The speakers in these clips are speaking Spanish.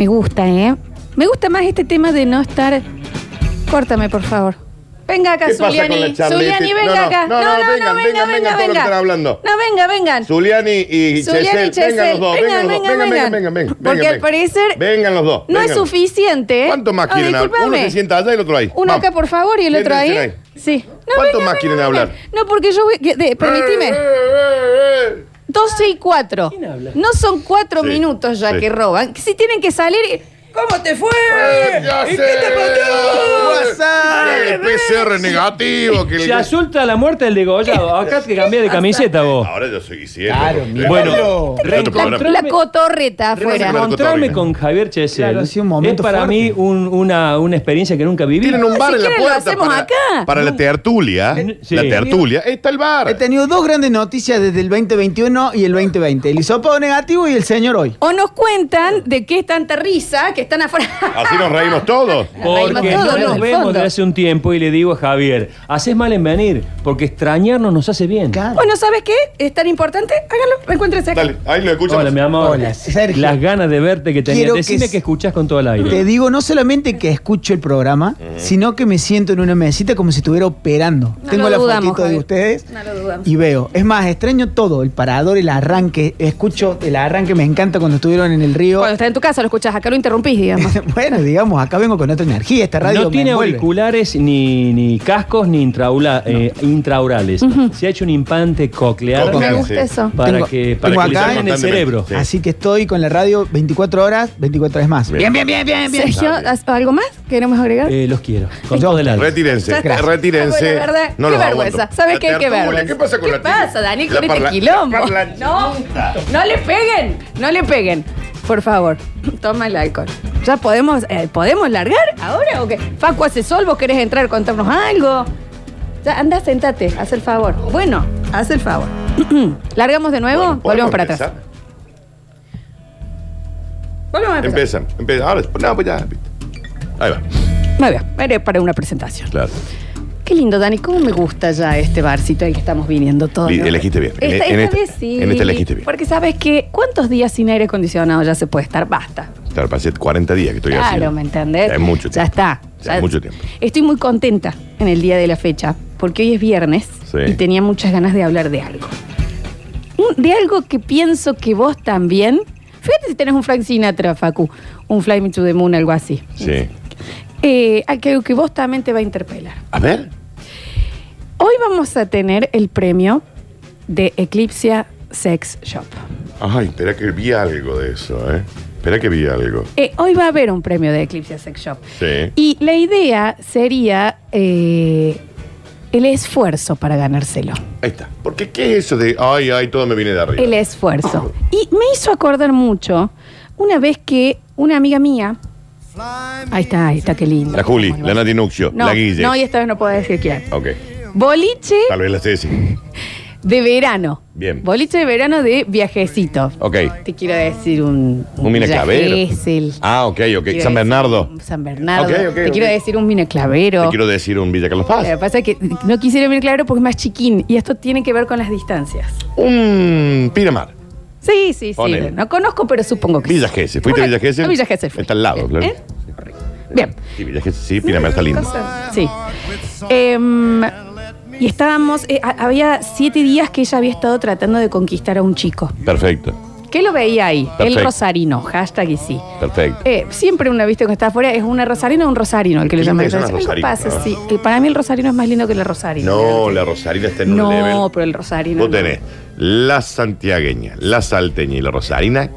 Me gusta, ¿eh? Me gusta más este tema de no estar. Córtame, por favor. Venga acá, ¿Qué pasa Zuliani. con la charleta? Zuliani, venga No, no, acá. no, no, vengan, vengan, vengan que están hablando. No, venga, vengan. Zuliani y Chesel, vengan los dos, Vengan, los dos, vengan, vengan, vengan. vengan, Porque al parecer Vengan los dos. No es suficiente. ¿eh? ¿Cuánto más quieren hablar? Uno se sienta allá y el otro ahí. Uno acá, por favor, y el otro ahí. Sí. ¿Cuánto más quieren hablar? No, porque yo voy. que- de- permitime. Eh, eh, eh. 12 y 4. ¿Quién habla? No son 4 Sí, minutos ya sí. que roban. Si tienen que salir. ¿Cómo te fue? Eh, ya ¿Y sé. qué te pasó? WhatsApp. El PCR negativo. Que el- Se asusta la muerte del degollado. Acá te cambié de camiseta vos. Ahora yo soy Isidro. Claro, porque- mira. Bueno, programa. La cotorreta afuera. Claro. Encontrarme con Javier Chesel Claro, un es momento para fuerte. mí un- una, una experiencia que nunca viví. Tienen un bar si en la quieren lo puerta hacemos para, acá. para la tertulia. Sí. La tertulia. Está el bar. He tenido dos grandes noticias desde el 2021 y el 2020. El hisopado negativo y el señor hoy. O nos cuentan de qué es tanta risa que están afuera. Así nos reímos todos. Porque Reímos no nos vemos desde hace un tiempo y le digo a Javier, haces mal en venir, porque extrañarnos nos hace bien. Claro. Bueno, ¿sabes qué? Es tan importante. Háganlo. Reencuéntrense acá. Dale, ahí lo escuchamos. Hola, mi amor. Hola, Sergio. Las ganas de verte que. Quiero que Decime s- que, escuchás con todo el aire. Te digo no solamente que escucho el programa, sino que me siento en una mesita como si estuviera operando. No Tengo lo la dudamos, fotito de Javier. ustedes No lo dudamos. y veo. Es más, extraño todo, el parador, el arranque. Escucho el arranque, me encanta cuando estuvieron en el río. Cuando estás en tu casa lo escuchas, acá lo digamos. bueno, digamos, acá vengo con otra energía. Esta radio no me tiene envuelve. auriculares ni, ni cascos ni intraula- eh, intraorales. Se ha hecho un implante coclear Me gusta eso. para Tengo- que, para tengo que le acá- salgan el cerebro. Sí. Así que estoy con la radio 24 horas, 24 horas más. Bien. Bien, bien, bien, bien. Sergio, ¿has- ¿algo más queremos agregar? Eh, los quiero. Con todo el alma. Retírense, retírense. Verdad, no qué los vergüenza. aguanto. ¿Sabes qué? Qué vergüenza. ¿Qué pasa con ¿Qué la pasa, Dani, con este quilombo? No, no le peguen, no le peguen. Por favor, toma el alcohol. ¿Ya podemos, eh, podemos largar ahora o qué? Facu hace sol, vos querés entrar a contarnos algo. Ya, anda, sentate, haz el favor. Bueno, haz el favor. ¿Largamos de nuevo? Bueno, Volvemos ¿podemos para atrás. empezar? Volvemos a empezar. Empiezan, empiezan. Ahora, no, pues ya. viste. Ahí va. Muy bien, era para una presentación. Claro. Qué lindo, Dani. ¿Cómo me gusta ya este barcito al que estamos viniendo todos? Elegiste bien. En- Esta, en esta este- vez sí. en este elegiste bien. Porque sabes que ¿cuántos días sin aire acondicionado ya se puede estar? Basta. Claro, pasé 40 días que estoy así. Claro, ¿me entendés? Ya es mucho Ya tiempo. está. Ya es mucho tiempo. Estoy muy contenta en el día de la fecha, porque hoy es viernes Sí. y tenía muchas ganas de hablar de algo. De algo que pienso que vos también. Fíjate si tenés un Frank Sinatra, Facu, un Fly Me to the Moon, algo así. Sí. Eh, algo que vos también te va a interpelar. A ver. Hoy vamos a tener el premio de Eclipse Sex Shop. Ay, espera que vi algo de eso, ¿eh? Espera que vi algo. Eh, hoy va a haber un premio de Eclipse Sex Shop. Sí. Y la idea sería eh, el esfuerzo para ganárselo. Ahí está. Porque ¿qué es eso de ay, ay, todo me viene de arriba? El esfuerzo. Y me hizo acordar mucho una vez que una amiga mía. Ahí está, ahí está, qué lindo. La Juli, la Nati Nuxio, No, la Guille. no, y esta vez no puedo decir quién. Ok. Boliche Tal vez la Ceci. de verano. Bien. Boliche de verano de viajecito. Ok. Te quiero decir un. Un mina Villa clavero. Gesell. Ah, ok, ok. Quiero San decir Bernardo. un San Bernardo. Ok, ok, Te ok. quiero decir un. Te quiero decir un Villa Carlos Lo Paz. que pasa es que no quisiera venir claro porque es más chiquín y esto tiene que ver con las distancias. Un Pinamar. Sí, sí, sí. Ponele. No conozco, pero supongo que Villa sí. Gesell. ¿Fuiste a Villa Gesell? A Villa Gesell fui. Está al lado, Bien, claro. ¿eh? Bien. Sí, Villa Gesell, sí, Pinamar está lindo. Sí. Em, y estábamos, eh, a- había siete días que ella había estado tratando de conquistar a un chico. Perfecto, ¿Qué lo veía ahí? El rosarino, hashtag y sí. perfecto. Eh, siempre una vista que está afuera es una rosarina o un rosarino el que le Qué llaman. linda que son las Algo rosarinas, pasa, ¿no? sí. Que para mí el rosarino es más lindo que la rosarina. No, la Rosarina está en un No, level. pero el rosarino. Vos no. tenés la santiagueña, la salteña y la rosarina.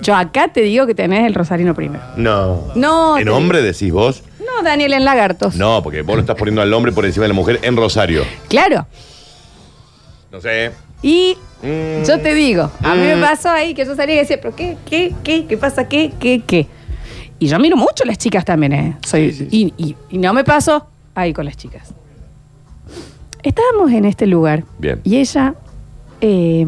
Yo acá te digo que tenés el rosarino primero. No. No, ¿En te- hombre decís vos? Daniel, en lagartos. No, porque vos lo estás poniendo al hombre por encima de la mujer en Rosario. Claro. No sé. Y Mm. yo te digo, a mí me Mm. pasó ahí que yo salía y decía, pero ¿qué? ¿Qué? ¿Qué? ¿Qué pasa? ¿Qué? ¿Qué? ¿Qué? Y yo miro mucho a las chicas también, ¿eh? Soy, Sí, sí, Y, y- y no me paso ahí con las chicas. Estábamos en este lugar. Bien. Y ella eh,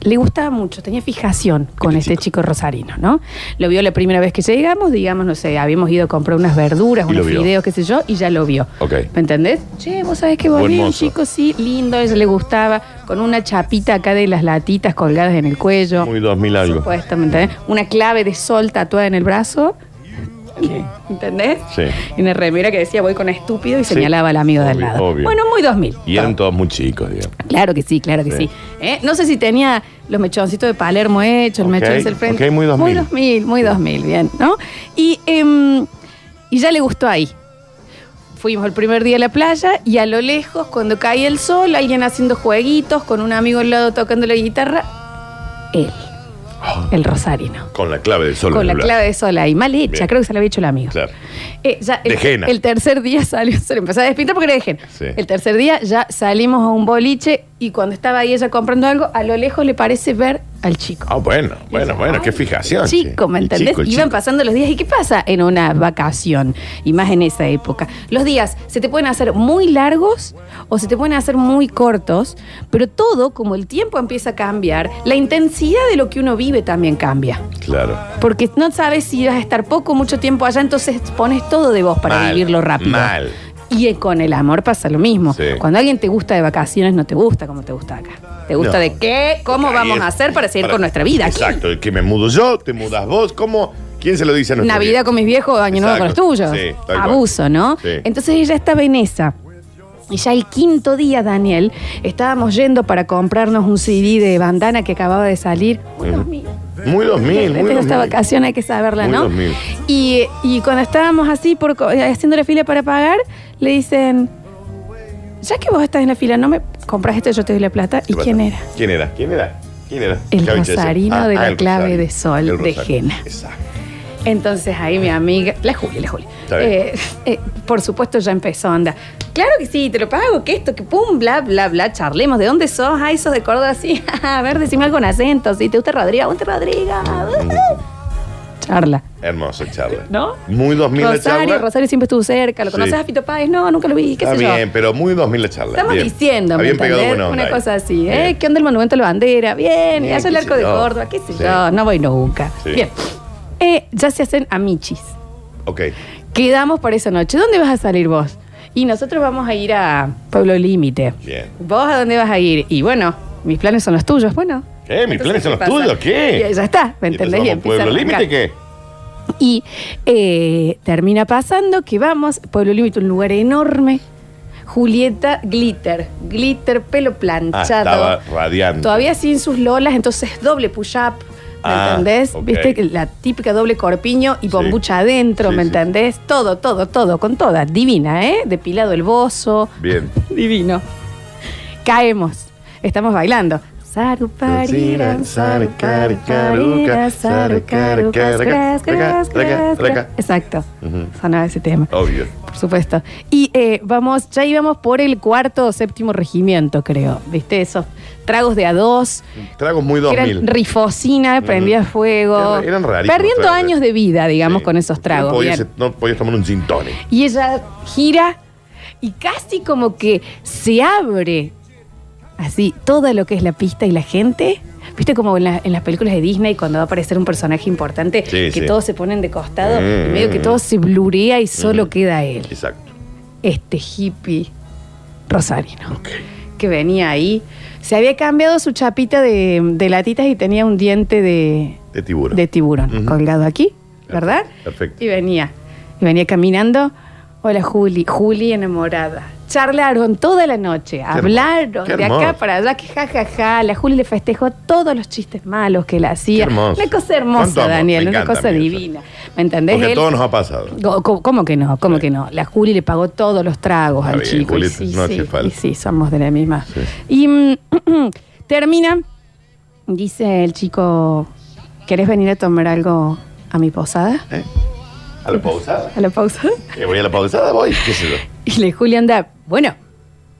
le gustaba mucho, tenía fijación con Este este chico rosarino, ¿no? Lo vio la primera vez que llegamos, digamos, no sé, habíamos ido a comprar unas verduras, unos vio. fideos, qué sé yo, y ya lo vio. ¿Me entendés? Che, vos sabés que volvió un chico, sí, lindo, a ella le gustaba, con una chapita acá de las latitas colgadas en el cuello. Muy 2000 algo. Supuesto, ¿me entendés? Una clave de sol tatuada en el brazo. ¿Entendés? Sí. Y una remera que decía voy con estúpido y Sí. señalaba al amigo del Obvio, lado. obvio. Bueno, muy 2000. Y eran todos muy chicos, digamos. Claro que sí, claro que sí. Sí. ¿Eh? No sé si tenía los mechoncitos de Palermo hechos, el Ok, mechón del frente. ok, muy 2000. Muy 2000, muy 2000, bien, ¿no? Y, em, y ya le gustó ahí. Fuimos el primer día a la playa y a lo lejos, cuando caía el sol, alguien haciendo jueguitos con un amigo al lado tocando la guitarra, él, el rosarino. Con la clave del sol. Con la clave de sol ahí, mal hecha, Bien. creo que se la había hecho el amigo. Claro. Eh, ya De el, henna. el tercer día salió, se le empezó a despintar porque era de. Sí. El tercer día ya salimos a un boliche y cuando estaba ahí ella comprando algo, a lo lejos le parece ver al chico. Ah, bueno, bueno, bueno, qué fijación. Chico. ¿me entendés? chico, Iban chico. pasando los días. ¿Y qué pasa en una vacación? Y más en esa época. Los días se te pueden hacer muy largos o se te pueden hacer muy cortos, pero todo, como el tiempo empieza a cambiar, la intensidad de lo que uno vive también cambia. Claro. Porque no sabes si vas a estar poco o mucho tiempo allá, entonces pones todo de vos para Mal, vivirlo rápido. mal. Y con el amor pasa lo mismo. Sí. Cuando alguien te gusta de vacaciones, no te gusta como te gusta acá. Te gusta No. de qué, cómo vamos es- a hacer para seguir para- con nuestra vida. Exacto, que me mudo yo, te mudas vos, ¿cómo? ¿Quién se lo dice a nuestro Navidad viejo? con mis viejos, Año Nuevo con los tuyos. Sí, cual. Abuso, ¿no? Sí. Entonces ella estaba en esa. Y ya el quinto día, Daniel, estábamos yendo para comprarnos un CD de bandana que acababa de salir. Muy 2000. Muy 2000, muy Esta 2000. esta vacación hay que saberla, Muy ¿no? 2000. Y, y cuando estábamos así, por, eh, haciendo la fila para pagar, le dicen, ya que vos estás en la fila, no me compras esto, yo te doy la plata. ¿Y ¿Qué quién era? ¿Quién era? ¿Quién era? ¿Quién era? El ¿Qué habéis hecho? rosarino de la clave de sol de. Jena. Exacto. Entonces ahí mi amiga, la Julia, la Julia. Eh, eh, por supuesto ya empezó a andar. Claro que sí, te lo pago, que esto, que pum, bla, bla, bla, charlemos. ¿De dónde sos? Ay, sos de Córdoba, sí. A ver, decime algo con acento. Si te gusta Rodrigo, ponte Rodrigo. Charla. Hermosa charla. ¿No? Muy 2000 la Rosario, charla. Rosario siempre estuvo cerca. ¿Lo Sí. conoces a Fito Páez? No, nunca lo vi. ¿Qué Está sé yo? bien, pero muy 2000 la charla. Estamos Bien. diciendo, ¿me Habían pegado entendés? buena onda Una cosa así, ¿eh? ¿Qué onda el monumento a la bandera? Bien, y Bien, allá el qué arco de. Córdoba, qué sé Sí. yo, no voy nunca. Sí. Bien. Eh, ya se hacen amichis. Ok. Quedamos para esa noche. ¿Dónde vas a salir vos? Y nosotros vamos a ir a Pueblo Límite. Bien. ¿Vos a dónde vas a ir? Y bueno, mis planes son los tuyos. Bueno. ¿Qué? ¿Mis planes son los pasa? tuyos? ¿Qué? Y ya está, ¿me ¿Y entendés? Y a ¿Pueblo límite qué? Y eh, termina pasando que vamos, Pueblo Límite, un lugar enorme. Julieta Glitter, glitter, pelo Ah, planchado. estaba radiante. Todavía sin sus lolas, entonces doble push-up. ¿Me Ah, entendés? ¿Viste? La típica doble corpiño y Sí. bombucha adentro, Sí, ¿me sí. entendés? Todo, todo, todo, con toda. Divina, ¿eh? Depilado el bozo. Bien. Divino. Caemos. Estamos bailando. Exacto. Ujú. Sonaba ese tema, Obvio. por supuesto. Y eh, vamos, ya íbamos por el cuarto o séptimo regimiento, creo. ¿Viste? Esos tragos de a dos. Tragos muy que 2000. eran rifocina, prendía fuego. Eran- eran rarísimos Perdiendo tragos. años de vida, digamos, Sí. con esos tragos. No podías, bien. no podías tomar un gin tonic. Y ella gira y casi como que se abre así todo lo que es la pista y la gente. ¿Viste como en, la- en las películas de Disney cuando va a aparecer un personaje importante Sí, que sí. todos se ponen de costado Mm, y medio que todo se blurea y solo Mm. queda él? Exacto. Este hippie rosarino Ok. que venía ahí. Se había cambiado su chapita de, de latitas y tenía un diente de, De tiburón. de tiburón Ujú. colgado aquí, ¿verdad? Perfecto. Y venía, y venía caminando. Hola Juli, Juli enamorada. Charlaron toda la noche, hablaron qué de acá para allá, que jajaja. Ja, ja. La Juli le festejó todos los chistes malos que le hacía. Una cosa hermosa, Daniel, una encanta cosa eso. divina. ¿Me entendés? Porque Él- todos nos ha pasado. ¿Cómo que no? ¿Cómo Sí. que no? La Juli le pagó todos los tragos Está al bien, chico. y Julieta, sí, no sí, hace falta. y sí, somos de la misma. Y mm, termina, dice el chico, ¿querés venir a tomar algo a mi posada? ¿Eh? ¿A la pausada? ¿A la pausa? ¿Que voy a la pausada? Voy. ¿Qué sé yo? Y le Juli anda, bueno,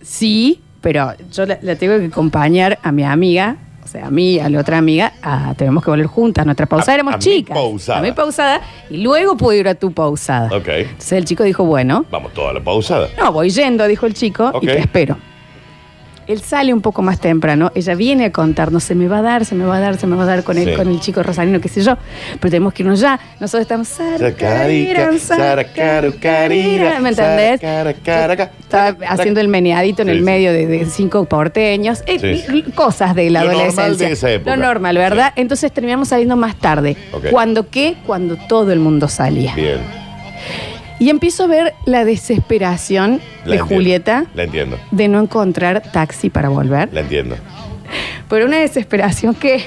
sí, pero yo la, la tengo que acompañar a mi amiga, o sea, a mí, a la otra amiga, a- tenemos que volver juntas. Nuestra pausada A- éramos a mi chicas. pausada. A mi pausada. Y luego puedo ir a tu pausada. Ok. Entonces el chico dijo, bueno, Vamos todos a la pausada. no, voy yendo, dijo el chico, y te espero. Él sale un poco más temprano, ella viene a contarnos, se me va a dar, se me va a dar, se me va a dar con, el, Sí. con el chico rosalino, qué sé yo. Pero tenemos que irnos ya. Nosotros estamos... Sacarica, saracaru, carira, ¿Me entendés? Estaba haciendo el meneadito en Sí, el sí. medio de, de cinco porteños. Eh, Sí, sí. y- Cosas de la Lo normal adolescencia. de esa época. Lo normal, ¿verdad? Entonces terminamos saliendo más tarde. Ok. ¿Cuándo qué? Cuando todo el mundo salía. Bien. Y empiezo a ver la desesperación La de entiendo. Julieta La entiendo. de no encontrar taxi para volver. La entiendo. Pero una desesperación que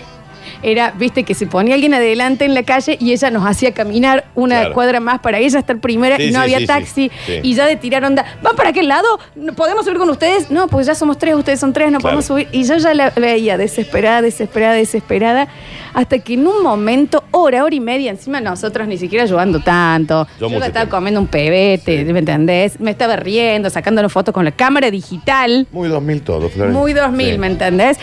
era, viste, que se ponía alguien adelante en la calle y ella nos hacía caminar una Claro. cuadra más para ella estar primera Sí, y no sí, había sí, taxi. Y ya de tirar onda, ¿van para aquel lado? ¿No ¿Podemos subir con ustedes? No, pues ya somos tres, ustedes son tres, no Claro. podemos subir. Y yo ya la veía desesperada, desesperada, desesperada, hasta que en un momento, hora, hora y media, encima nosotros ni siquiera ayudando tanto. Yo Yo, estaba tiempo. comiendo un pebete. ¿me entendés? Me estaba riendo, sacándole fotos con la cámara digital. Muy 2000 todo, Florencia. Muy 2000, Sí. ¿me entendés?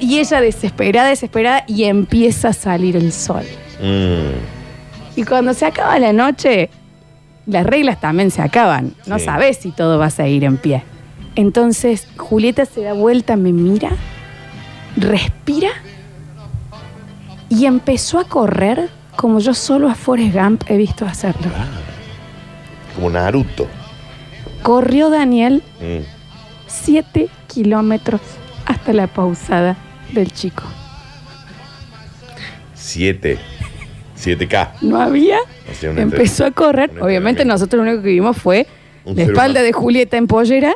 Y ella desesperada, desesperada, y empieza a salir el sol. Mm, Y cuando se acaba la noche, las reglas también se acaban. No Sí. sabes si todo va a seguir en pie. Entonces, Julieta se da vuelta, me mira, respira y empezó a correr como yo solo a Forrest Gump he visto hacerlo. como Naruto. Corrió Daniel Mm. siete kilómetros hasta la pausada del chico. 7. 7K. no había. Hacía Empezó a correr. Obviamente nosotros lo único que vimos fue Un la ser espalda humano. de Julieta en pollera,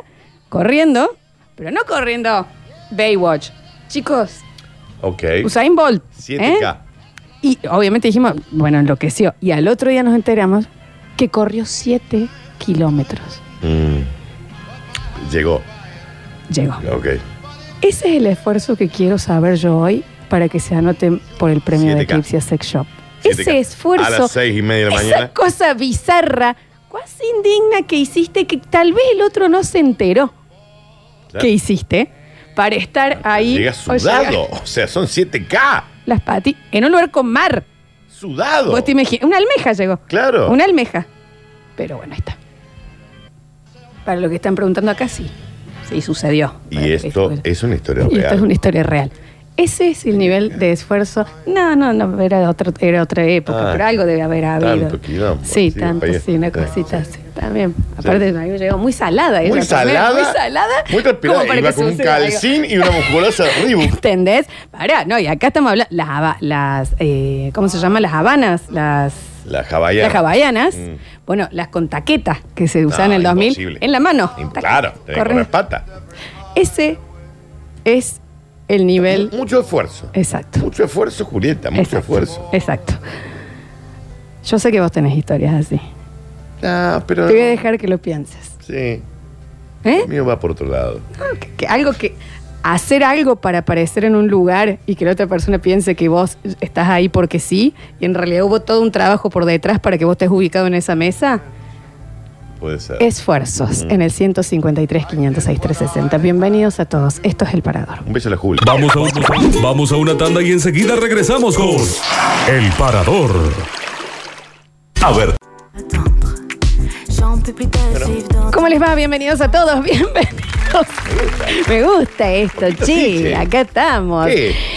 corriendo, pero no corriendo Baywatch. Chicos, Ok. Usain Bolt. ¿eh? 7K. Y obviamente dijimos, bueno, enloqueció. Y al otro día nos enteramos que corrió 7 kilómetros. Mm. Llegó. Llegó. Ok. Ese es el esfuerzo que quiero saber yo hoy para que se anoten por el premio de 7K. Eclipse Sex Shop. 7K. Ese esfuerzo. A las seis y media de la esa mañana. cosa bizarra, cuasi indigna que hiciste que tal vez el otro no se enteró Claro. que hiciste para estar ahí. Llega o sudado. O sea, son 7K. Las patis en un lugar con mar. Sudado. Vos te imaginas. Una almeja llegó. Claro. Una almeja. Pero bueno, ahí está. Para lo que están preguntando acá, sí. Sí, sucedió. Y esto esto- es una historia Y esto real. es una historia real. Ese es el nivel de esfuerzo. No, no, no, era, otro, era otra época, Ah, pero algo debe haber habido. tanto quilombo, Sí, sí, tanto, país. sí, una Sí, cosita sí. así. También. Aparte, a mí me llegó muy salada. Muy ella también, salada. Muy salada. Muy transpirada. Iba que con un suceda algo. calcín y una musculosa Reebok. ¿Entendés? Pará, no, y acá estamos hablando, las, las eh, ¿cómo se llama? Las habanas, las, La hawaiana. las hawaianas. Mm. Bueno, las con taquetas que se usaban No, en el 2000 imposible. en la mano. Claro, tenés que corren. correr pata. Ese es el nivel Mucho esfuerzo. exacto. Mucho esfuerzo, Julieta, mucho Exacto, esfuerzo. Exacto. Yo sé que vos tenés historias así. Ah, pero. Te voy a dejar que lo pienses. Sí. ¿Eh? El mío va por otro lado. No, que- que algo que. Hacer algo para aparecer en un lugar y que la otra persona piense que vos estás ahí porque sí, y en realidad hubo todo un trabajo por detrás para que vos estés ubicado en esa mesa. Puede ser. Esfuerzos en el 153 506 360. Bienvenidos a todos. Esto es El Parador. Un beso a la Julia. Vamos a, un- vamos a una tanda y enseguida regresamos con El Parador. A ver, ¿Cómo les va? Bienvenidos a todos. Bienvenidos. Me gusta esto, sí, che. che. Acá estamos.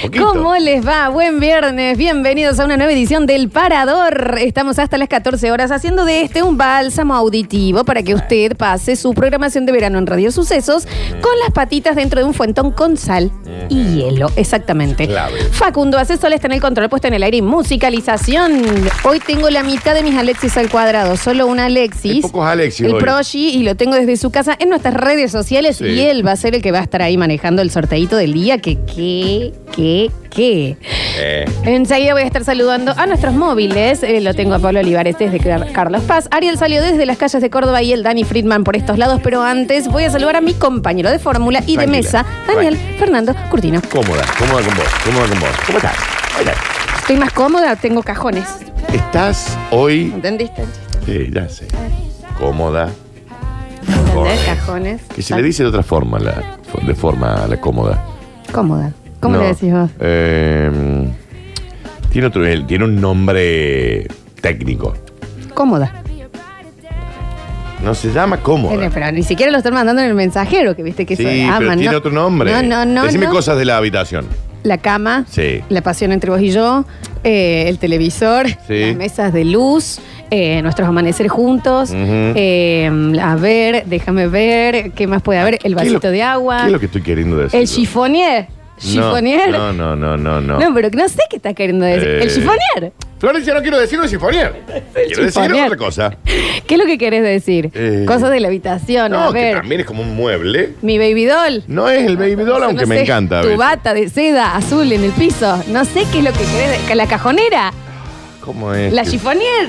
Poquito. ¿Cómo les va? Buen viernes. Bienvenidos a una nueva edición del Parador. Estamos hasta las 14 horas haciendo de este un bálsamo auditivo para que usted pase su programación de verano en Radio Sucesos con las patitas dentro de un fuentón con sal y hielo. Exactamente. Clave. Facundo Asesol está en el control puesto en el aire y musicalización. Hoy tengo la mitad de mis Alexis al cuadrado. Solo una Alexis. Hay pocos Alexis El hoy. Proshi y lo tengo desde su casa en nuestras redes sociales Sí. y él va a ser el que va a estar ahí manejando el sorteito del día. Que, que, que, que. Eh, Enseguida voy a estar saludando a nuestros móviles. Eh, lo tengo a Pablo Olivares desde Car- Carlos Paz. Ariel salió desde las calles de Córdoba y el Dani Friedman por estos lados. Pero antes voy a saludar a mi compañero de fórmula y de mesa, Daniel tranquila. Fernando Curtino. cómoda, cómoda con vos, cómoda con vos. ¿Cómo estás? Hola. Estoy más cómoda, tengo cajones. Estás hoy. ¿Entendiste? Sí, ya sé. Cómoda. ¿Entendés? Cajones. Que se le dice de otra forma, la, de forma la cómoda. Cómoda. ¿Cómo No, le decís vos? eh, tiene, otro, tiene un nombre técnico. Cómoda. No se llama cómoda. Pero, pero ni siquiera lo están mandando en el mensajero, que viste que Sí, eso pero aman, tiene ¿no? otro nombre. No, no, no. Decime no. cosas de la habitación. La cama, Sí. la pasión entre vos y yo, eh, el televisor, Sí. las mesas de luz, eh, nuestros amaneceres juntos. Ujú. eh, a ver, déjame ver, ¿qué más puede haber? El ¿Qué es lo- vasito de agua. ¿Qué es lo que estoy queriendo decir? El chifonier. Chifonier. No, no, no, no, no. No, pero que no sé qué está queriendo decir. Eh. El chifonier. Florencia, no quiero decir un chifonier. Quiero decir otra cosa. ¿Qué es lo que querés decir? Eh. Cosas de la habitación, a No, que ver. también es como un mueble. Mi baby doll. No es el baby doll, aunque No me sé, encanta. a Tu veces. bata de seda azul en el piso. No sé qué es lo que querés. La cajonera. ¿Cómo es? La que- chifonier.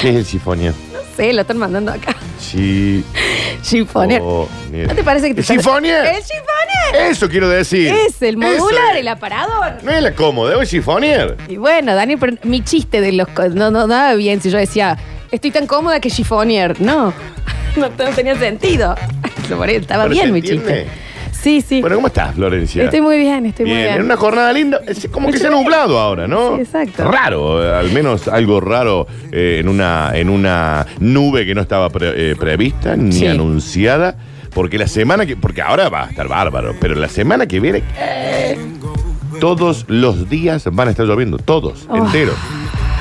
¿Qué es el chifonier? No sé, lo están mandando acá. Chi... Chifonier. ¿No te parece que te ¿El? El. Eso quiero decir. Es el modular, es. el aparador. No es la cómoda, es el chifonier. Y bueno, Dani, pero mi chiste de los. No, no daba bien si yo decía, estoy tan cómoda que chifonier. No, no, no tenía sentido. Por ahí Estaba Pero bien mi entiende. chiste. Sí, sí. Bueno, ¿cómo estás, Florencia? estoy muy bien, estoy muy Bien, en una jornada linda. Es como que se ha nublado ahora, ¿no? Sí, exacto. Raro, eh, al menos algo raro eh, en, una, en una nube que no estaba pre- eh, prevista ni Sí. anunciada. Porque la semana que. Porque ahora va a estar bárbaro, pero la semana que viene. eh, todos los días van a estar lloviendo, todos, Oh. enteros.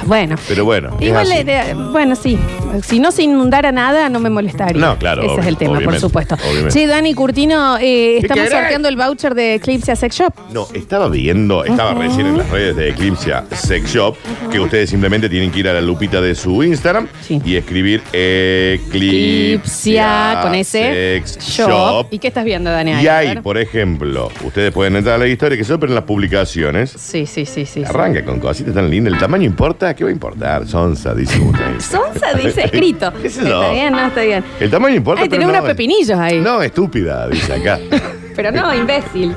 Bueno. Pero bueno, es Igual, así. la idea- bueno, sí. Si no se inundara nada, no me molestaría. No, claro, Ese es obvio, el tema, por obviamente, supuesto. obviamente. Sí, Dani Curtino, eh, estamos querés? sorteando el voucher de Eclipse Sex Shop. No, estaba viendo, estaba recién en las redes de Eclipse Sex Shop, que ustedes simplemente tienen que ir a la lupita de su Instagram Sí. y escribir Eclipse Eclipsia con ese Sex shop. Shop. ¿Y qué estás viendo, Dani? Y A ahí, ver. por ejemplo, ustedes pueden entrar a la historia que pero en las publicaciones. Sí, sí, sí, sí. sí. Arranca con cositas tan lindas. ¿El tamaño importa? ¿Qué va a importar? Sonsa, dice uno. Sonsa dice escrito. ¿Qué yo? Está bien, no, está bien. El tamaño importa. Ay, pero tenés no, unos pepinillos ahí. No, estúpida, dice acá. Pero no, imbécil.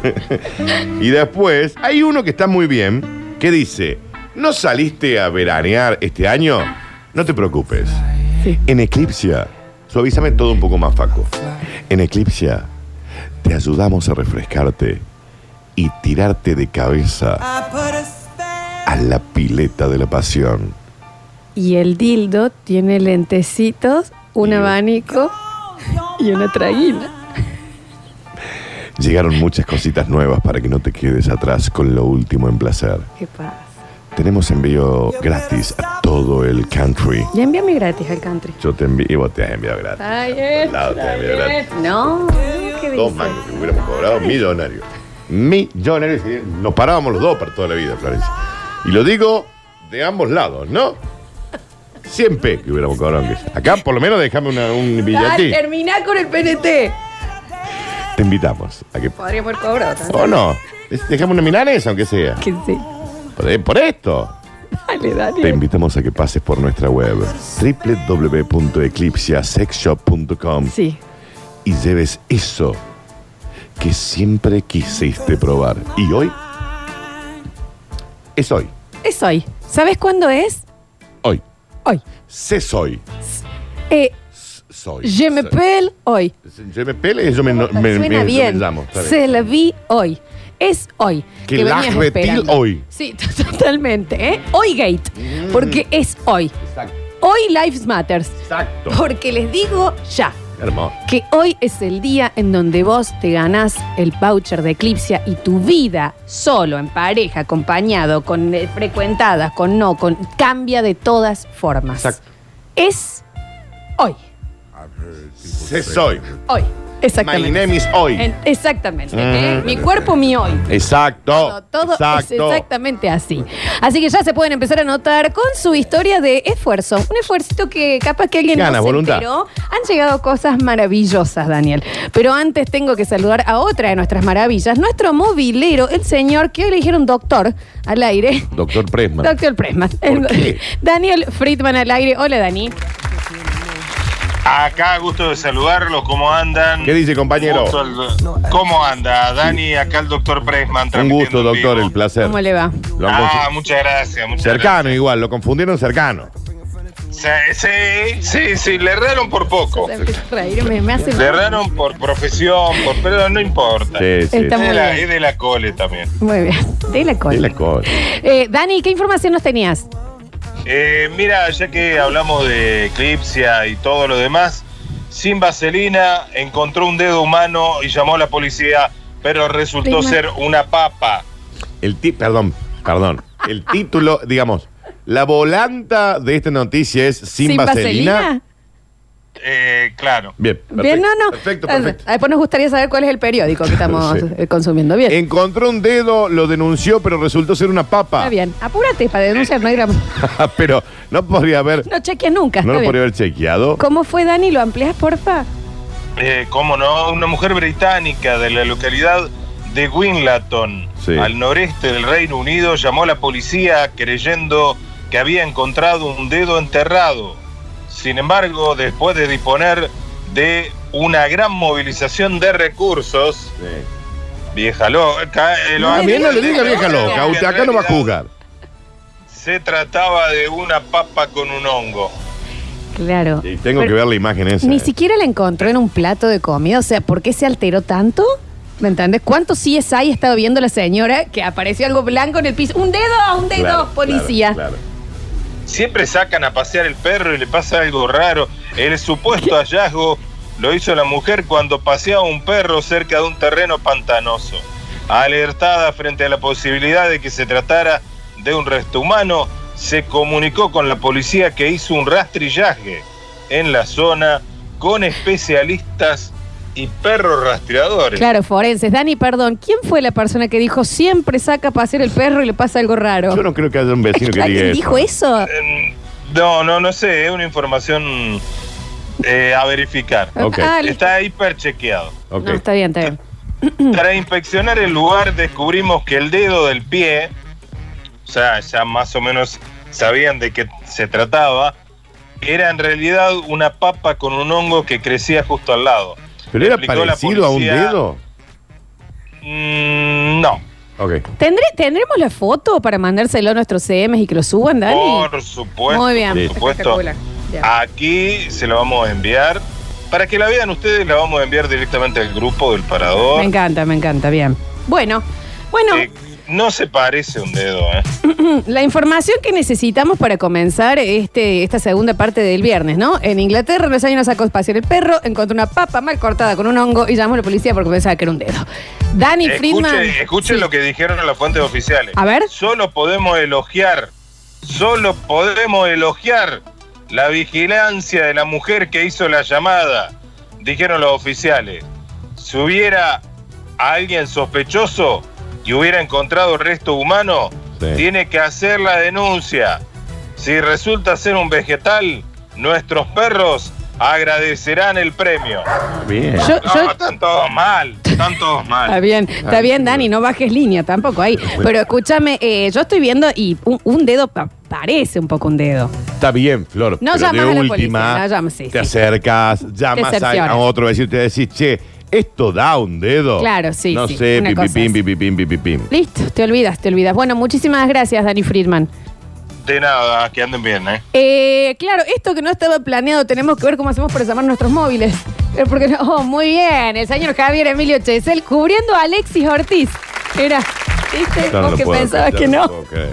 Y después, hay uno que está muy bien, que dice, ¿no saliste a veranear este año? No te preocupes. Sí. En Eclipsia, suavízame todo un poco más, Faco. En Eclipsia, te ayudamos a refrescarte y tirarte de cabeza a la pileta de la pasión. Y el dildo tiene lentecitos, un Y- abanico y una traguina. Llegaron muchas cositas nuevas para que no te quedes atrás con lo último en placer. ¿Qué pasa? Tenemos envío gratis a todo el country. Ya envíame gratis al country. Yo te envío y vos te has enviado gratis. Está bien. Lado te envío gratis. No, ¿qué Dos dice? mangos que hubiéramos cobrado. Millonarios. y Nos parábamos los dos para toda la vida, Florencia. Y lo digo de ambos lados, ¿no? Siempre que hubiéramos cobrado. sea. Acá por lo menos déjame una- un Dale, billete. terminá con el PNT. Te invitamos a que... Podríamos haber cobrado también. ¿O no? Dejame una milanesa, aunque sea. Que sí. Por, por esto. Dale, Te dale. invitamos a que pases por nuestra web www.eclipsiasexshop.com Sí. y lleves eso que siempre quisiste probar. Y hoy es hoy. Es hoy. ¿Sabes cuándo es? Hoy. Hoy. Se soy. Eh, Soy. je me pelle hoy. Je me pele y yo me, me- Suena me- bien. me llamo. está bien. Se la vi hoy. Es hoy. Que venías retil esperando. hoy. Sí, totalmente. ¿eh? Hoy Gate. Mm. Porque es hoy. Exacto. Hoy Lives Matters. Exacto. Porque les digo ya Hermoso. que hoy es el día en donde vos te ganás el voucher de Eclipsia y tu vida solo, en pareja, acompañado, con eh, frecuentadas, con no, con cambia de todas formas. Exacto. Es hoy. Se soy. Hoy. My Exactamente. name is hoy. En- exactamente. Mm. ¿eh? Mi cuerpo, mi hoy. Exacto. Todo, todo es Exacto. exactamente así. Así que ya se pueden empezar a notar con su historia de esfuerzo. Un esfuerzo que capaz que alguien Ganas, no se voluntad. enteró. Han llegado cosas maravillosas, Daniel. Pero antes tengo que saludar a otra de nuestras maravillas. Nuestro movilero, el señor que hoy le dijeron doctor al aire. Doctor Presman. Doctor Presman. ¿Por qué? Daniel Friedman al aire. Hola, Dani. Acá, gusto de saludarlos, ¿cómo andan? ¿Qué dice, compañero? Al- ¿Cómo anda? Dani, acá el doctor Presman. Un gusto, doctor, el placer. ¿Cómo le va? Ah, muchas gracias, muchas cercano igual, lo confundieron cercano. Sí, sí, sí, sí, le erraron por poco. Se empieza a reír, me, hace Le erraron por profesión, por, pero no importa. Sí, sí. Está Es muy de, la, bien. es de la cole también. Muy bien. De la cola. Sí, la cosa. Eh, Dani, ¿qué información nos tenías? Eh, mira, ya que hablamos de eclipsia y todo lo demás, sin vaselina encontró un dedo humano y llamó a la policía, pero resultó Prima. ser una papa. El ti perdón, perdón. El título, digamos, la volanta de esta noticia es Sin, vaselina. Eh, claro. Bien. Perfecto, Bien, no, no. Perfecto, perfecto. Después nos gustaría saber cuál es el periódico que estamos Sí. eh, consumiendo. Bien. Encontró un dedo, lo denunció, pero resultó ser una papa. Está bien. Apúrate para denunciar, no hay drama. pero no podría haber, No chequees nunca. no lo bien. podría haber chequeado. ¿Cómo fue, Dani? ¿Lo amplias, porfa? Eh, ¿Cómo no? Una mujer británica de la localidad de Winlaton, Sí. al noreste del Reino Unido, llamó a la policía creyendo que había encontrado un dedo enterrado. Sin embargo, después de disponer de una gran movilización de recursos, vieja loca, eh, No A mí no le diga vieja loca, usted acá no va a jugar. Se trataba de una papa con un hongo. Claro. Y tengo Pero que ver la imagen esa. Ni eh. siquiera la encontró en un plato de comida. O sea, ¿por qué se alteró tanto? ¿Me entiendes? ¿Cuántos CSI estaba viendo la señora que apareció algo blanco en el piso? ¡Un dedo! ¡Un dedo! Claro, policía. claro, claro. Siempre sacan a pasear el perro y le pasa algo raro. El supuesto hallazgo lo hizo la mujer cuando paseaba un perro cerca de un terreno pantanoso. Alertada frente a la posibilidad de que se tratara de un resto humano, se comunicó con la policía que hizo un rastrillaje en la zona con especialistas y perros rastreadores. Claro, forenses. Dani, perdón, ¿quién fue la persona que dijo siempre saca a pasear el perro y le pasa algo raro? Yo no creo que haya un vecino que diga ¿Alguien eso. dijo eso? Eh, No, no, no sé, es una información eh, a verificar. Ah. Está hiper chequeado. Ok. No, está bien, está bien. Tras inspeccionar el lugar descubrimos que el dedo del pie, o sea, ya más o menos sabían de qué se trataba, era en realidad una papa con un hongo que crecía justo al lado. ¿Pero era parecido a un dedo? Mm, no, Ok. ¿Tendré, ¿Tendremos la foto para mandárselo a nuestros CMs y que lo suban, Dani? por supuesto. Muy bien. Por supuesto. Aquí se lo vamos a enviar. Para que la vean ustedes, la vamos a enviar directamente al grupo del parador. Me encanta, me encanta, bien. Bueno, bueno, Eh, no se parece un dedo, ¿eh? la información que necesitamos para comenzar este, esta segunda parte del viernes, ¿no? En Inglaterra, los años sacó a pasear el perro, encontró una papa mal cortada con un hongo y llamó a la policía porque pensaba que era un dedo. Dani Friedman. Escuchen, Sí. lo que dijeron las fuentes oficiales. A ver. Solo podemos elogiar, solo podemos elogiar la vigilancia de la mujer que hizo la llamada, dijeron los oficiales. Si hubiera alguien sospechoso y hubiera encontrado resto humano, Sí. tiene que hacer la denuncia. Si resulta ser un vegetal, nuestros perros agradecerán el premio. Bien. Yo- No, yo- están todos mal, están todos mal. Está bien, está bien, Dani, no bajes línea tampoco ahí. Pero escúchame, eh, yo estoy viendo y un, un dedo pa- parece un poco un dedo. Está bien, Flor. No pero llamas de a la última, policía, no llamas, sí, te sí. acercas, llamas a, otro vecino y te decís, che, esto da un dedo. Claro, sí, No sí, sé, una cosa pipipim, pipipim. Listo, te olvidas, te olvidas. Bueno, muchísimas gracias, Dani Friedman. De nada, que anden bien, ¿eh? Eh, claro, esto que no estaba planeado, tenemos que ver cómo hacemos para llamar nuestros móviles. Eh, Porque no, oh, muy bien, el señor Javier Emilio Chesel cubriendo a Alexis Ortiz. Era, ¿viste? No Vos lo que puedo pensabas creer, que no. lo puedo creer.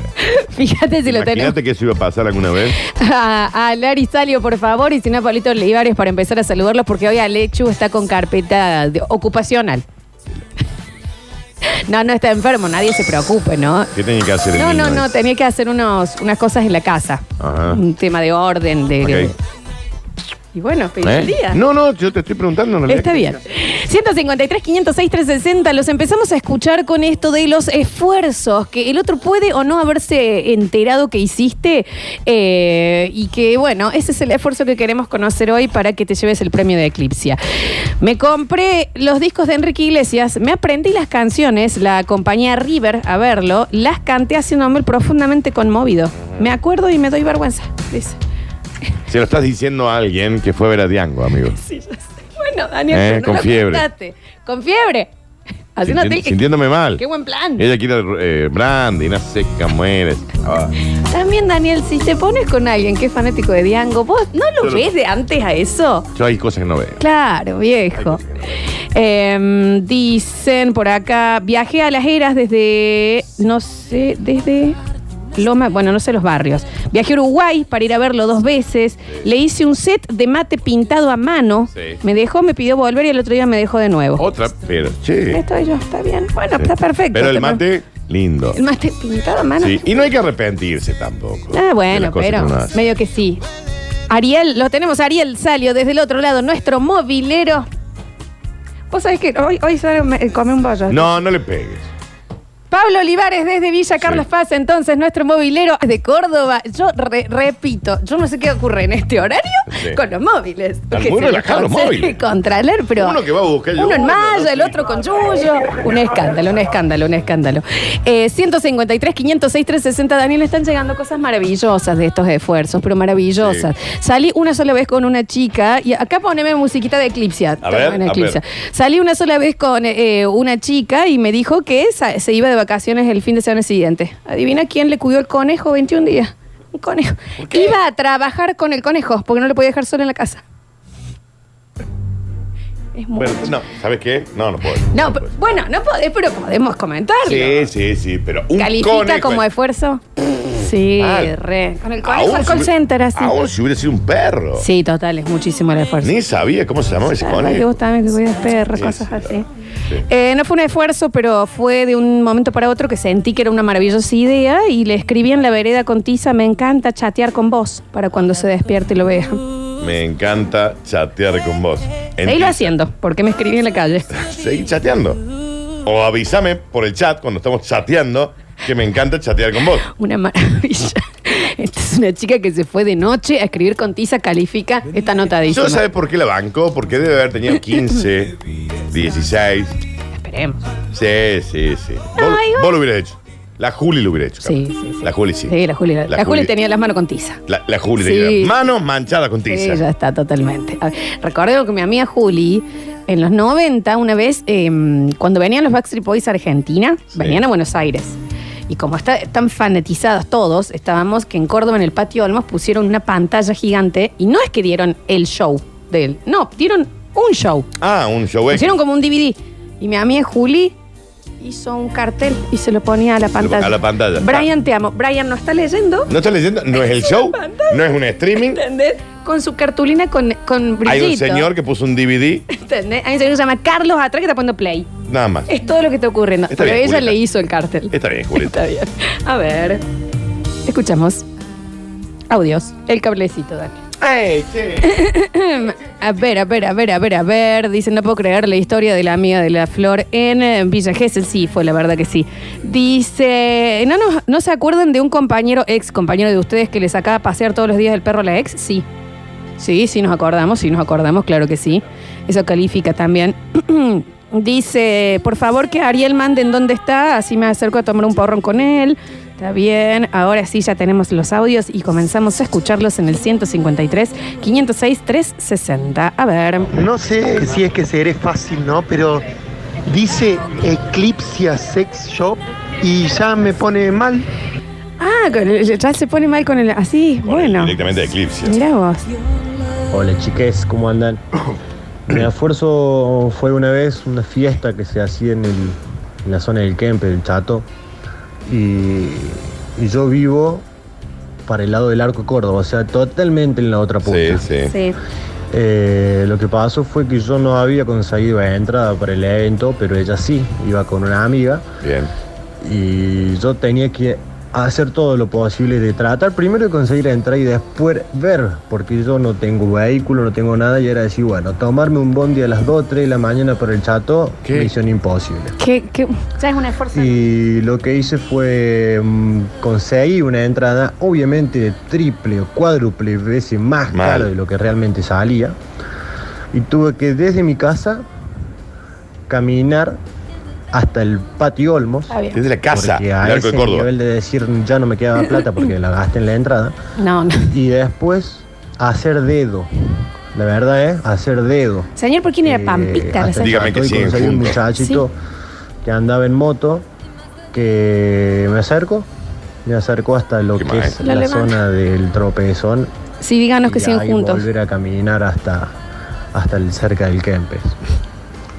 Fíjate si lo tenemos. Imagínate que eso iba a pasar alguna vez. A, a Salio, por favor, y si no, a Pablito Olivares para empezar a saludarlos, porque hoy Alechu está con carpeta de- ocupacional. No, no está enfermo, nadie se preocupe, ¿no? ¿Qué tenía que hacer el No, niño no, no, tenía que hacer unos, unas cosas en la casa. Ajá. Un tema de orden, de... Ok. Y bueno, feliz ¿Eh? día. No, no, yo te estoy preguntando. en realidad. Está bien. 153, 506, 360. Los empezamos a escuchar con esto de los esfuerzos que el otro puede o no haberse enterado que hiciste. eh, y que, bueno, ese es el esfuerzo que queremos conocer hoy para que te lleves el premio de Eclipsia. Me compré los discos de Enrique Iglesias, me aprendí las canciones, la compañía River a verlo, las canté haciéndome profundamente conmovido. Me acuerdo y me doy vergüenza, dice. Se lo estás diciendo a alguien que fue a ver a Diango, amigo. Sí, ya sé. Bueno, Daniel, Eh, pero no con lo fiebre. contaste. Con fiebre. Sinti- sintiéndome mal. Qué buen plan. Ella quiere eh, brandy, sé qué mueres. Ah, También, Daniel, si te pones con alguien que es fanático de Diango, ¿vos no lo- ves de antes a eso? yo hay cosas que no veo. Claro, viejo. Em, dicen por acá, viajé a las eras desde, no sé, desde Loma, bueno, no sé los barrios. Viajé a Uruguay para ir a verlo dos veces. Le hice un set de mate pintado a mano. Sí. Me dejó, me pidió volver y el otro día me dejó de nuevo. Otra, pero, che. Estoy yo, está bien. Bueno, está perfecto. Pero el Está mate, lindo. El mate pintado a mano. Sí, y no hay que arrepentirse tampoco. Ah, de bueno, las cosas pero que uno hace. medio que sí. Ariel, lo tenemos, Ariel salió desde el otro lado, nuestro movilero. Vos sabés que hoy, hoy sale- me- comí un bollo. No, no le pegues. Pablo Olivares desde Villa Carlos Paz, entonces nuestro movilero de Córdoba. Yo re- repito, yo no sé qué ocurre en este horario Sí. con los móviles. Están muy relajados los móviles. Contraler, pero. Uno que va a buscar Uno en Maya, el el otro con Yuyo. Un escándalo, un escándalo, un escándalo. Eh, 153, 506, 360. Daniel, están llegando cosas maravillosas de estos esfuerzos, pero maravillosas. Salí una sola vez con una chica, y acá poneme musiquita de Eclipsia. A ver, a ver. Salí una sola vez con eh, una chica y me dijo que se iba de vacaciones el fin de semana siguiente. Adivina quién le cuidó el conejo 21 días. Un conejo. Iba a trabajar con el conejo porque no le podía dejar solo en la casa. Es muy. Bueno, no, ¿sabes qué? No, no puedo. no, puedo. pero- bueno, no podés, pero podemos comentarlo. Sí, sí, sí, pero un ¿Califica conejo- como esfuerzo? Sí, Ah, re. Con el Aún si call center así. Aún si hubiera sido un perro. Sí, total, es muchísimo el esfuerzo. Ni sabía cómo se llamaba ese Ay, que conejo. vos también que cuidas perros, Sí, cosas sí, así. sí. Eh, no fue un esfuerzo, pero fue de un momento para otro que sentí que era una maravillosa idea y le escribí en la vereda con Tiza, me encanta chatear con vos para cuando se despierte y lo vea. Me encanta chatear con vos. En Seguilo haciendo, porque me escribí en la calle. Seguí chateando. O avísame por el chat cuando estamos chateando que me encanta chatear con vos. Una maravilla. Esta es una chica que se fue de noche a escribir con Tiza, califica, está anotadísima. ¿Yo sabes por qué la banco? Porque debe haber tenido 15, 16. Esperemos. Sí, sí, sí. No, vos, igual- vos lo hubieras hecho. La Juli lo hubiera hecho. Sí, sí, sí. La Juli sí. Sí, la Juli, la, Juli tenía las manos con Tiza. La, la Juli Sí. tenía manos manchadas con Sí, tiza. ya está totalmente. A ver, Recordemos que mi amiga Juli, en los 90, una vez, eh, cuando venían los Backstreet Boys a Argentina, Sí. venían a Buenos Aires. Y como está- están fanatizados todos, estábamos que en Córdoba, en el patio Olmos, pusieron una pantalla gigante y no es que dieron el show de él, no, dieron un show. Ah, un show. Pusieron como un DVD. Y mi amiga Juli hizo un cartel y se lo ponía a la pantalla. a la pantalla. Brian, te amo. Brian no está leyendo. ¿No estás leyendo? ¿No es el show? ¿No es un streaming? ¿Entendés? Con su cartulina con, con brillito. Hay un señor que puso un DVD, ¿Entendés? Hay un señor que se llama Carlos atrás que está poniendo play. nada más. Es todo lo que está ocurriendo. Está Pero bien, ella Julieta. le hizo el cartel. Está bien, Julieta. Está bien. A ver. Escuchamos. Audios. El cablecito, Dani. A ver, a ver, a ver, a ver, a ver. Dicen, no puedo creer la historia de la amiga de la flor en eh, Villa Gesell. Sí, fue la verdad que sí. Dice, ¿no, no, ¿no se acuerdan de un compañero, ex compañero de ustedes, que le sacaba a pasear todos los días el perro a la ex? Sí. Sí, sí nos acordamos, sí nos acordamos, claro que sí. Eso califica también. Dice, por favor que Ariel mande en dónde está, así me acerco a tomar un porrón con él. Está bien, ahora sí ya tenemos los audios y comenzamos a escucharlos en el 153 506 360. A ver. No sé si es que seré fácil, ¿no? Pero dice Eclipsia Sex Shop y ya me pone mal. Ah, con el- ya se pone mal con el. Así, bueno. Directamente de Eclipse. Mirá vos. Hola chiques, ¿cómo andan? Mi esfuerzo fue una vez una fiesta que se hacía en, el- en la zona del Kempe, del Chato, y, y yo vivo para el lado del Arco de Córdoba, o sea, totalmente en la otra punta. Sí, sí. Sí. Eh, lo que pasó fue que yo no había conseguido entrada para el evento, pero ella sí, iba con una amiga, Bien. y yo tenía que hacer todo lo posible de tratar primero de conseguir entrar y después ver, porque yo no tengo vehículo, no tengo nada, y era decir, bueno, tomarme un bondi a las 2, 3 de la mañana para el chato, ¿Qué? misión imposible. ¿Qué, qué? Ya es un esfuerzo. Y lo que hice fue mm, conseguir una entrada, obviamente de triple o cuádruple veces más Mal. cara de lo que realmente salía. Y tuve que desde mi casa caminar hasta el patio Olmos. Está bien. Desde la casa, Porque a Arco ese de Córdoba. nivel de decir ya no me quedaba plata porque la gasté en la entrada. No, no. Y después hacer dedo. La verdad es hacer dedo. Señor, ¿por quién era Eh, Pampita? hasta La Dígame el que chato y siguen conseguí un juntos. muchachito que andaba en moto que me acerco. Me acercó hasta lo Qué que es maestro. Lo la levanta. zona del tropezón. Sí, díganos que y siguen ahí juntos. volver a caminar hasta, hasta el cerca del Kempes.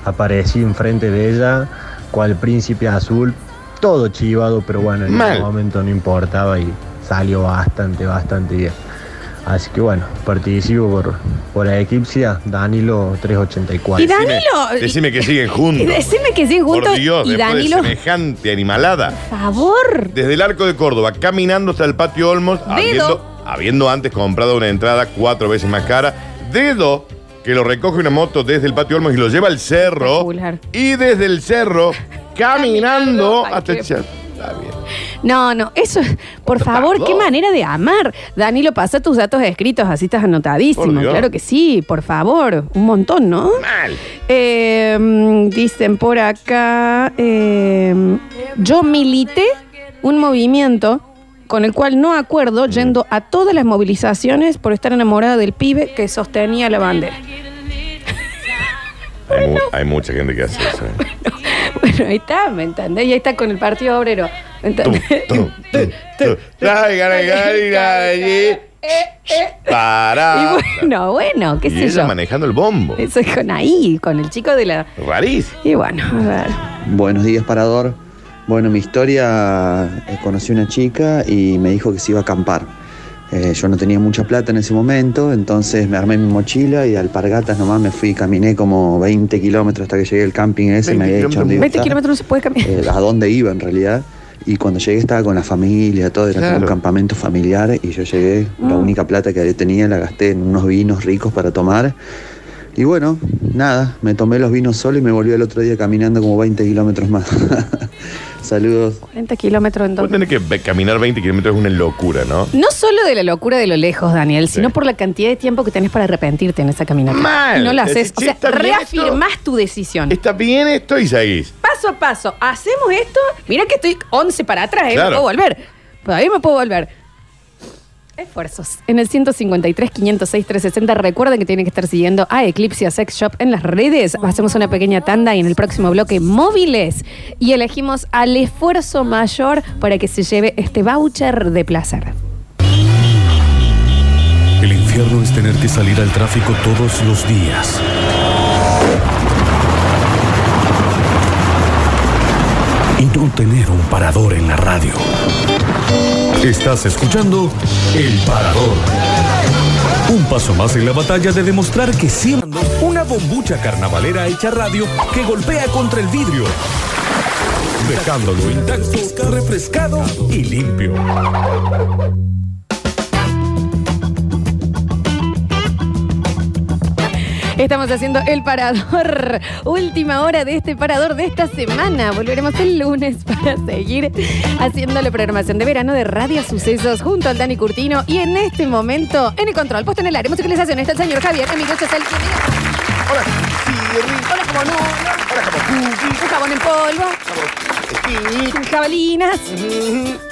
Aparecí enfrente de ella, cual príncipe azul, todo chivado, pero bueno, en Mal. ese momento no importaba y salió bastante, bastante bien. Así que bueno, participo por, por la Eclipsia, Danilo 384. Y Danilo. Decime que siguen y juntos. decime que siguen juntos. Por Dios, y después Danilo. de semejante animalada. Por favor. Desde el arco de Córdoba, caminando hasta el patio Olmos, habiendo, habiendo antes comprado una entrada cuatro veces más cara. Dedo que lo recoge una moto desde el patio Olmos y lo lleva al cerro. Espectacular. Y desde el cerro, caminando Ay, hasta qué- el cerro. Está bien. No, no, eso es, por ¿Cuánto favor, qué manera de amar. Danilo, pasa tus datos escritos, así estás anotadísimo. Dios. Claro que sí, por favor. Un montón, ¿no? Mal. Eh, mm, dicen por acá, eh, yo milité un movimiento con el cual no acuerdo yendo a todas las movilizaciones por estar enamorada del pibe que sostenía la bandera. Hay, mu- hay mucha gente que hace eso. ¿eh? Bueno, ahí está, ¿me entendés? Y ahí está con el Partido Obrero. ¿me Tum, entendés? tum, tum, tum. Traigan a Gary allí. Para. Y bueno, bueno, qué Y sé ella yo. manejando el bombo. Eso es con ahí, con el chico de la... Rarísimo. Y bueno, a ver. Buenos días, Parador. Bueno, mi historia, eh, conocí una chica y me dijo que se iba a acampar. Eh, yo no tenía mucha plata en ese momento, entonces me armé mi mochila y alpargatas nomás me fui y caminé como 20 kilómetros hasta que llegué al camping ese, 20 me había dicho dónde iba a 20 estar, kilómetros no se puede caminar. eh, a dónde iba en realidad. Y cuando llegué estaba con la familia, todo, era como Claro. un campamento familiar y yo llegué, la Mm. única plata que tenía la gasté en unos vinos ricos para tomar. Y bueno, nada, me tomé los vinos solo y me volví el otro día caminando como 20 kilómetros más. Saludos. 40 kilómetros Vos entonces. tenés que caminar 20 kilómetros es una locura, ¿no? No solo de la locura de lo lejos, Daniel, Sí. sino por la cantidad de tiempo que tenés para arrepentirte en esa caminata. Mal. Y no lo Decís, haces. O "Che, sea, ¿está bien reafirmás tu decisión. Está bien esto y seguís. Paso a paso, hacemos esto. Mira que estoy 11 para atrás, ¿eh? Claro. Me puedo volver. Todavía me puedo volver. Esfuerzos. En el 153, 506, 360. Recuerden que tienen que estar siguiendo a Eclipse Sex Shop en las redes. Hacemos una pequeña tanda y en el próximo bloque móviles. Y elegimos al esfuerzo mayor para que se lleve este voucher de placer. El infierno es tener que salir al tráfico todos los días. Y no tener un parador en la radio. Estás escuchando El Parador. Un paso más en la batalla de demostrar que siendo una bombucha carnavalera hecha radio que golpea contra el vidrio. Dejándolo intacto, refrescado y limpio. Estamos haciendo el parador. Última hora de este parador de esta semana. Volveremos el lunes para seguir haciendo la programación de verano de Radio Sucesos junto al Dani Curtino. Y en este momento, en el control, puesto en el área, musicalización, está el señor Javier Emilio Chesel. Hola. Hola, jabón uno. Hola, Japo. Un jabón en polvo. Jabalinas.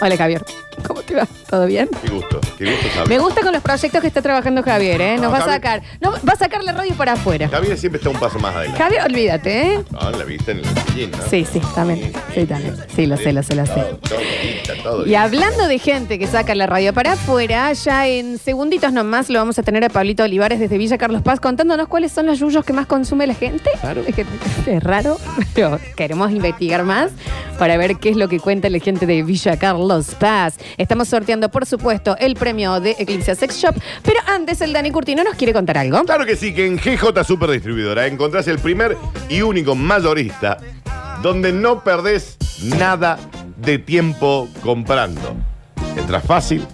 Hola, Javier. ¿Cómo te va? ¿Todo bien? Qué gusto, qué gusto saber. Me gusta con los proyectos que está trabajando Javier, ¿eh? Nos No, va a Javier- sacar. No, va a sacar la radio para afuera. Javier siempre está un paso más adelante. Javier, olvídate, ¿eh? No, la viste en el sillín, ¿no? Sí, sí, también. Sí, también. Sí, lo sé, lo sé, lo sé. Todo, todo. Y hablando de gente que saca la radio para afuera, ya en segunditos nomás lo vamos a tener a Pablito Olivares desde Villa Carlos Paz contándonos cuáles son los yuyos que más consume la gente. Claro. Es, que- es raro, pero queremos investigar más para ver qué es lo que cuenta la gente de Villa Carlos Paz. Estamos sorteando, por supuesto, el premio de Eclipse Sex Shop, pero antes el Dani Curtino nos quiere contar algo. Claro que sí, que en GJ Super Distribuidora encontrás el primer y único mayorista donde no perdés nada de tiempo comprando. Entras fácil,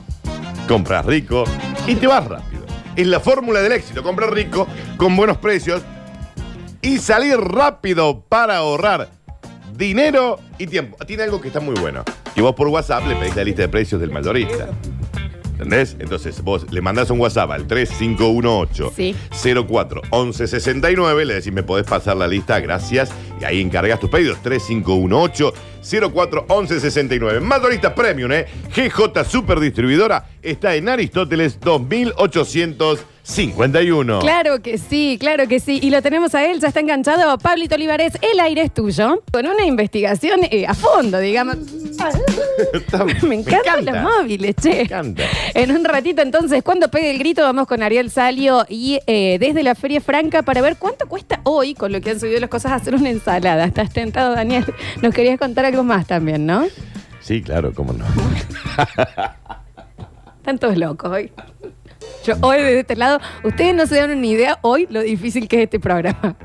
compras rico y te vas rápido. Es la fórmula del éxito, comprar rico con buenos precios y salir rápido para ahorrar dinero y tiempo. Tiene algo que está muy bueno. Y vos por WhatsApp le pedís la lista de precios del mayorista. ¿Entendés? Entonces vos le mandás un WhatsApp al 3518 Sí. 04 11 69, le decís me podés pasar la lista, gracias. Y ahí encargas tus pedidos. 3518 04 11 69. Mayorista Premium, ¿eh? GJ Super Distribuidora está en Aristóteles 2851. Claro que sí, claro que sí. Y lo tenemos a él, ya está enganchado. Pablito Olivares, el aire es tuyo. Con una investigación eh, a fondo, digamos. Me encantan los móviles, che. Me encanta. En un ratito, entonces, cuando pegue el grito, vamos con Ariel Salio y eh, desde la Feria Franca para ver cuánto cuesta hoy, con lo que han subido las cosas, hacer una ensalada. ¿Estás tentado, Daniel? Nos querías contar algo más también, ¿no? Sí, claro, cómo no. Están todos locos hoy. Yo hoy desde este lado, ustedes no se dan una idea hoy lo difícil que es este programa.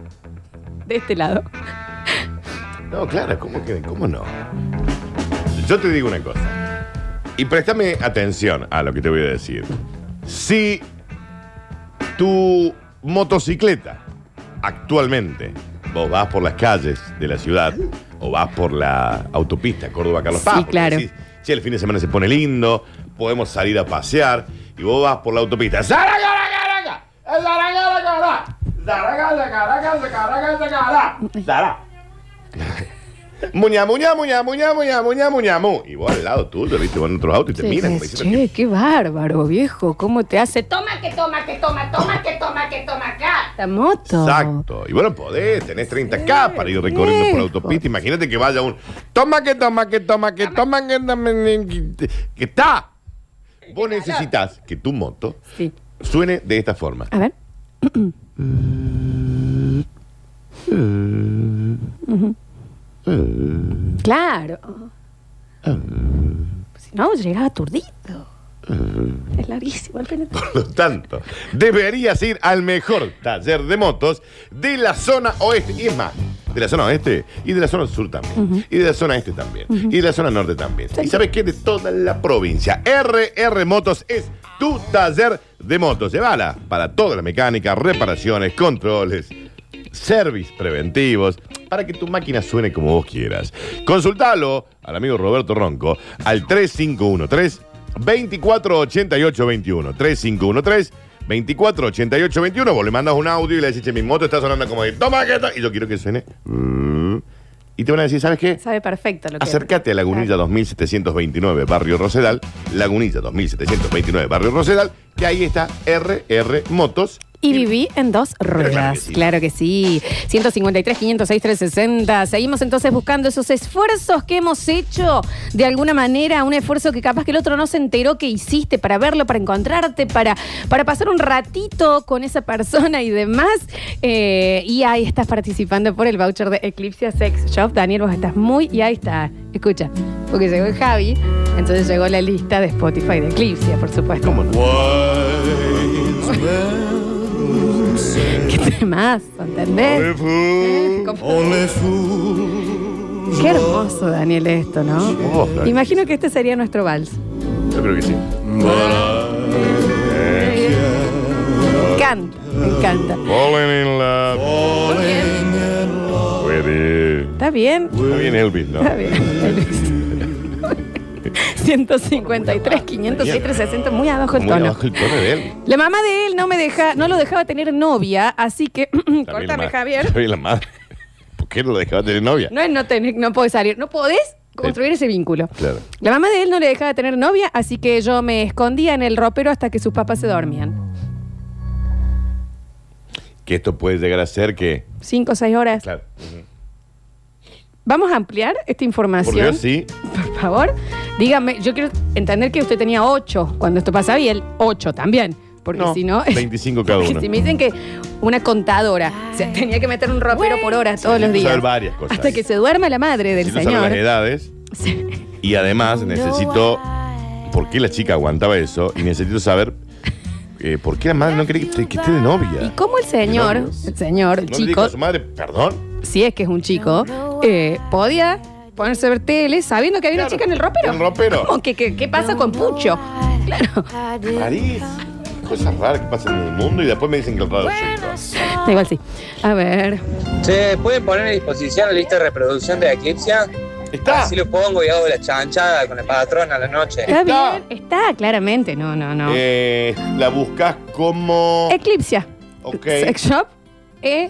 De este lado. No, claro, ¿cómo, que, ¿cómo no? Yo te digo una cosa. Y préstame atención a lo que te voy a decir. Si tu motocicleta actualmente vos vas por las calles de la ciudad o vas por la autopista Córdoba-Carlos Sí, Paz, porque claro. decís, si el fin de semana se pone lindo, podemos salir a pasear y vos vas por la autopista. ¡Zaragaragaragara! ¡Zaragaragaragara! ¡Zaragaragaragara! ¡Zara! Muña, muña, muña, muña, muña, muña, muña, mu. Y vos al lado tuyo, viste, vos en otros autos y te Sí, miran. como es, diciendo, che, qué bárbaro, viejo. ¿Cómo te hace? Toma que toma, que toma, toma que toma, que toma acá. La moto. Exacto. Y bueno, podés, tenés 30K para ir recorriendo por autopista. Imagínate que vaya un. Toma que toma, que toma, que toma, que toma, que que está. Vos necesitas que tu moto Sí. suene de esta forma. A ver. Claro. Si no, llegaba aturdido. Es larguísimo el penetrante. Por lo tanto, deberías ir al mejor taller de motos de la zona oeste. Y es más, de la zona oeste y de la zona sur también. Y de la zona este también. Y de la zona norte también. Y sabes qué? De toda la provincia. RR Motos es tu taller de motos. Llévala para toda la mecánica, reparaciones, controles. Service preventivos para que tu máquina suene como vos quieras. Consultalo al amigo Roberto Ronco al 3513 248821 3513 248821 Vos le mandas un audio y le decís, "Che, mi moto está sonando como de toma que ta-", y yo quiero que suene. mm, Y te van a decir, ¿sabes qué? Sabe perfecto lo que Acércate a Lagunilla 2729, Barrio Rosedal. Lagunilla 2729, Barrio Rosedal. Que ahí está RR Motos. Y viví en dos ruedas. Claro que sí. 153, 506, 360. Seguimos entonces buscando esos esfuerzos que hemos hecho de alguna manera, un esfuerzo que capaz que el otro no se enteró que hiciste para verlo, para encontrarte, para, para pasar un ratito con esa persona y demás. Eh, y ahí estás participando por el voucher de Eclipse Sex Shop. Daniel, vos estás muy. Y ahí está. Escucha, porque llegó el Javi, entonces llegó la lista de Spotify de Eclipse, por supuesto. ¿Cómo no? ¿Qué temas? ¿Entendés? Eh. Qué hermoso, Daniel, esto, ¿no? Oh, claro. Imagino que este sería nuestro vals. Yo creo que sí. Me encanta, me encanta. Falling in love. ¿Está bien? Está bien Elvis, ¿no? Está bien. 153, 506, 360, muy abajo el Muy tono. abajo el tono de él. La mamá de él no me deja, no lo dejaba tener novia, así que También la córtame, Javier. También la madre. ¿Por qué no lo dejaba tener novia? No es no tener, no podés salir, no podés construir ese vínculo. Claro. La mamá de él no le dejaba tener novia, así que yo me escondía en el ropero hasta que sus papás se dormían. Que esto puede llegar a ser que. Cinco o seis horas. Claro. Vamos a ampliar esta Por información. Dios, sí. Por favor, dígame, yo quiero entender que usted tenía ocho cuando esto pasaba y él ocho también. Porque No, si no. 25 cada porque uno. Si me dicen que una contadora se tenía que meter un ropero por hora todos los días. saber varias cosas. Hasta que se duerma la madre del Necesito saber señor. las edades. Y además necesito. ¿Por qué la chica aguantaba eso? Y necesito saber. eh, ¿Por qué la madre no quería que, que esté de novia? ¿Y cómo el señor, el señor, el ¿No le dijo chico, a su madre, perdón? si es que es un chico, eh, podía ponerse a ver tele sabiendo que había una chica en el ropero? en el ropero. ¿Cómo que, que- qué pasa con Pucho? Claro. París. Cosas raras que pasan en el mundo y después me dicen que el Da igual sí. A ver. Che, ¿pueden poner a disposición la lista de reproducción de Eclipse? Está. Así lo pongo y hago la chanchada con la patrona a la noche. Está, bien, está claramente, no, no, no. Eh, la buscas como. Eclipsia. Ok. Sex Shop. eh,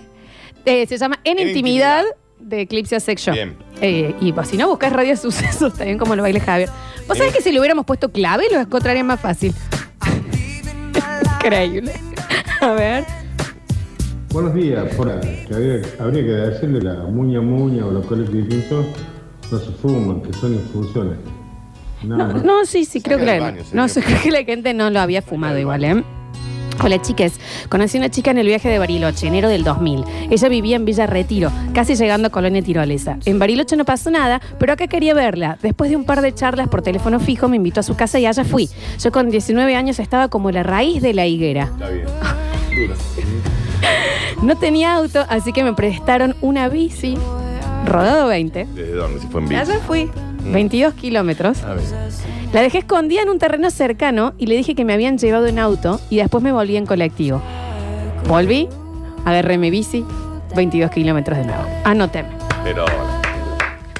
eh, se llama En, En Intimidad, de Eclipsia Sex Shop. Bien. Eh, y pues, si no buscas Radio Sucesos, también como lo baile Javier. ¿Vos sabés que si le hubiéramos puesto clave lo encontraría más fácil? Increíble. A ver. Buenos días, por habría, habría que decirle la muña muña o lo que le pienso no se fuman, que son infusiones. No, más. no, sí, sí, creo que del la, baño, no sé, creo que la gente no lo había fumado igual, ¿eh? Hola chiques, conocí a una chica en el viaje de Bariloche, enero del 2000. Ella vivía en Villa Retiro, casi llegando a Colonia Tirolesa. En Bariloche no pasó nada, pero acá quería verla. Después de un par de charlas por teléfono fijo, me invitó a su casa y allá fui. Yo con 19 años estaba como la raíz de la higuera. Está bien. Duro. No tenía auto, así que me prestaron una bici, rodado 20. ¿Desde dónde? Si fue en vivo. allá fui, 22 kilómetros. A ver. La dejé escondida en un terreno cercano y le dije que me habían llevado en auto y después me volví en colectivo. Volví, agarré mi bici, 22 kilómetros de nuevo. Anóteme. Pero.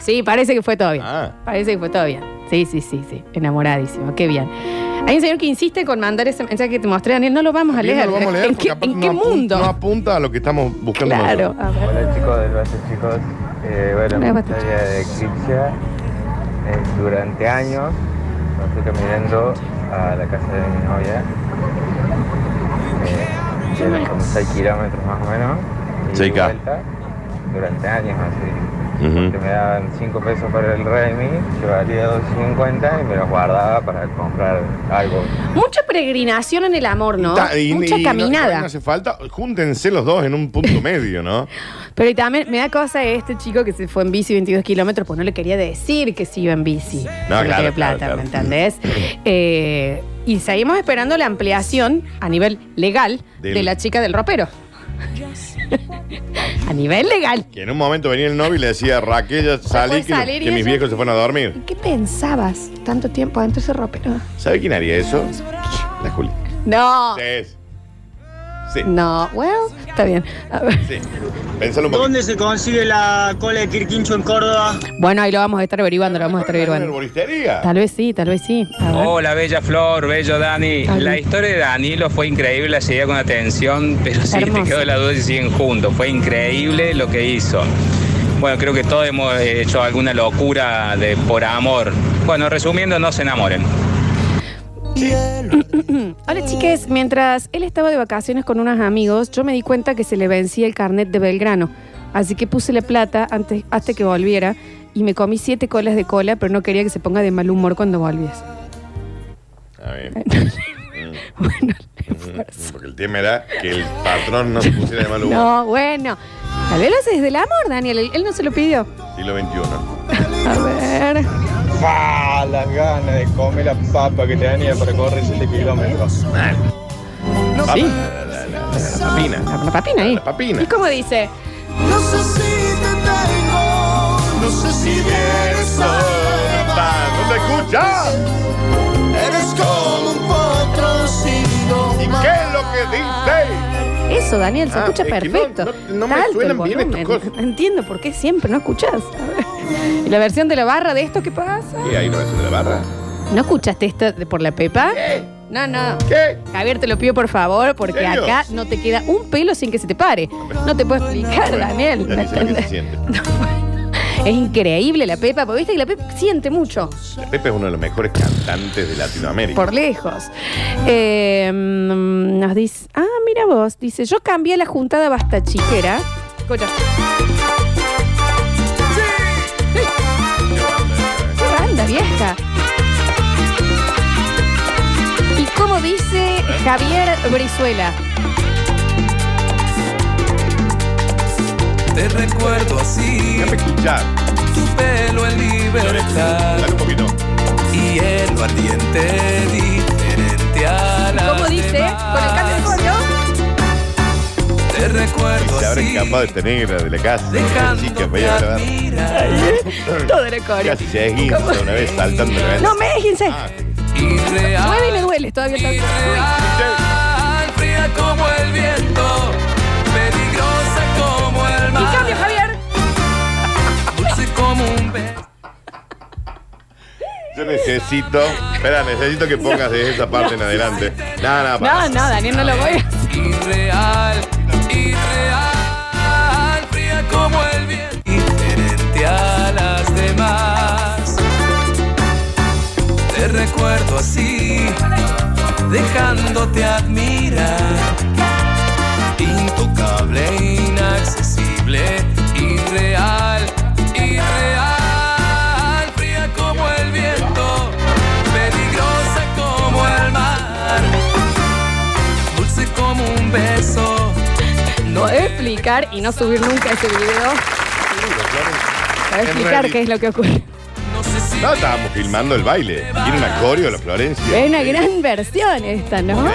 Sí, parece que fue todo bien. Ah. Parece que fue todo bien. Sí, sí, sí, sí. Enamoradísimo. Qué bien. Hay un señor que insiste con mandar ese mensaje que te mostré, Daniel. No lo vamos a leer. no lo vamos a leer ¿En porque qué, no apunta- mundo? No apunta a lo que estamos buscando Claro. nosotros. A ver. Hola chicos del Base chicos, eh, bueno, Hola, mi historia de Eclipsia es durante años, me fui caminando a la casa de mi novia, eh, como 6 kilómetros más o menos, y Seika. vuelta, durante años así, Que me daban 5 pesos para el Redmi, que valía 2.50 y me los guardaba para comprar algo. Mucha peregrinación en el amor, ¿no? Ta- y- Mucha y caminada. No, hace falta. Júntense los dos en un punto medio, ¿no? Pero y también me da cosa este chico que se fue en bici 22 kilómetros, pues no le quería decir que se iba en bici. No, claro, quería claro, plata, claro. ¿me entendés? Eh, y seguimos esperando la ampliación a nivel legal Del- de la chica del ropero. A nivel legal. Que en un momento venía el novio y le decía, Raquel, ya salí, que, salir y que mis ella- viejos se fueron a dormir. ¿Qué pensabas tanto tiempo adentro de ese ropero? ¿Sabe quién haría eso? La Juli. No. Sí. Sí. No, well, está bien. A ver. Sí. Un poquito. ¿Dónde se consigue la cola de Quirquincho en Córdoba? Bueno, ahí lo vamos a estar averiguando, lo vamos a estar ¿En averiguando. herboristería? Tal vez sí, tal vez sí. A ver. Hola, bella Flor, bello Dani. Ay. La historia de Danilo fue increíble, la seguía con atención, pero sí Hermoso. te quedó la duda si siguen juntos. Fue increíble lo que hizo. Bueno, creo que todos hemos hecho alguna locura de por amor. Bueno, resumiendo, no se enamoren. Hola chiques, mientras él estaba de vacaciones con unos amigos, yo me di cuenta que se le vencía el carnet de Belgrano. Así que puse la plata antes, hasta que volviera y me comí siete colas de cola, pero no quería que se ponga de mal humor cuando volviese. A ver. Mm. bueno, Mm, Porque el tema era que el patrón no se pusiera de mal humor. no, bueno. Tal vez lo hace desde el amor, Daniel. Él, él no se lo pidió. Siglo XXI. A ver. ¡Ah! Las ganas de comer la papa que te venía para correr 7 kilómetros. Papa, Sí. La, la- la- la papina. La, la papina ahí. La papina. ¿Y cómo dice? No sé si te tengo, no sé si vienes ¿No te escucha? Eres como un patrocinio. ¿Y qué es lo que dice? Eso, Daniel, se Ah, escucha es que no- perfecto. no- no me Está alto suenan el bien estas volumen. cosas. No Entiendo por qué siempre no escuchás. A ver. ¿Y la versión de la barra de esto qué pasa? ¿Qué hay una versión de la barra? ¿No escuchaste esto de por la Pepa? No, no. ¿Qué? Javier, te lo pido por favor, porque ¿En serio? acá no te queda un pelo sin que se te pare. No te puedo explicar, Daniel. Ya ¿me ni sé se siente. Es increíble la Pepa, porque viste que la Pepa siente mucho, La Pepe es uno de los mejores cantantes de Latinoamérica. por lejos. Eh, nos dice, ah, mira vos, dice, yo cambié la juntada basta chiquera. Escucha. ¡Qué banda vieja! Y como dice Javier Brizuela, Te recuerdo así, escuchar. tu pelo en libertad Dale un poquito. y el ardiente diferente a la ¿cómo dice? Con el cambio de corio. Te recuerdo Se habrá así, escapado esta negra de la casa. dejándote Chica, vaya a ver. admirar Todo era corio. Casi se esguinza una vez saltando la vez. No me déjense. Ah, y real, Mueve y me duele, todavía está. fría como el viento, necesito. Espera, necesito que pongas de esa parte en adelante. No, no, No, para. no, Daniel, no lo voy a Irreal, irreal, fría como el viento, diferente a las demás. Te recuerdo así, dejándote admirar. Intocable, inaccesible, beso. No explicar y no subir nunca ese video. Para explicar qué es lo que ocurre. No, estábamos filmando el baile. Tiene una coreo la Florencia. Es una gran versión esta, ¿no?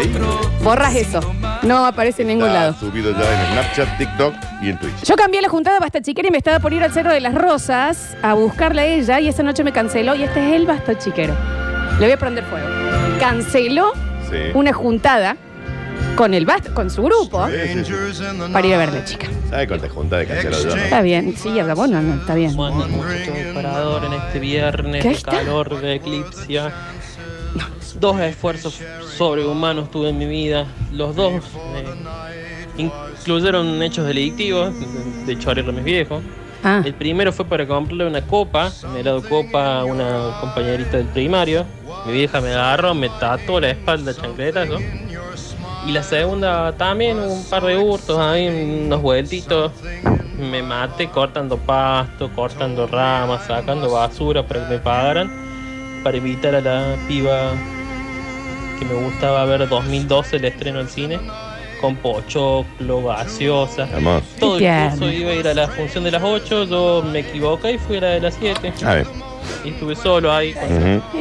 Borras eso. No aparece en ningún Está lado. subido ya en Snapchat, TikTok y en Twitch. Yo cambié la juntada Basta Chiquera y me estaba por ir al Cerro de las Rosas a buscarla a ella y esa noche me canceló y este es el Basta Chiquero. Le voy a prender fuego. Canceló Sí. una juntada con el Basta, con su grupo para ir a verla, chica. ¿Sabe cuánta junta de cancelo yo? Está bien, sí, habla bueno, no, está bien. Bueno, del parador en este viernes ¿Qué de está? calor de eclipsia. Dos esfuerzos sobrehumanos tuve en mi vida. Los dos eh, incluyeron hechos delictivos de chorear a mis viejos. Ah. El primero fue para comprarle una copa, me helado copa a una compañerita del primario. Mi vieja me agarró, me tatuó la espalda chancletazo. Y la segunda también, un par de hurtos ahí, unos vueltitos. Me maté cortando pasto, cortando ramas, sacando basura para que me pagaran. Para evitar a la piba que me gustaba ver 2012 el estreno al cine. Con pochoclo, gaseosa. Todo el curso iba a ir a la función de las 8, yo me equivoqué y fui a la de las 7. A ver. Y estuve solo ahí con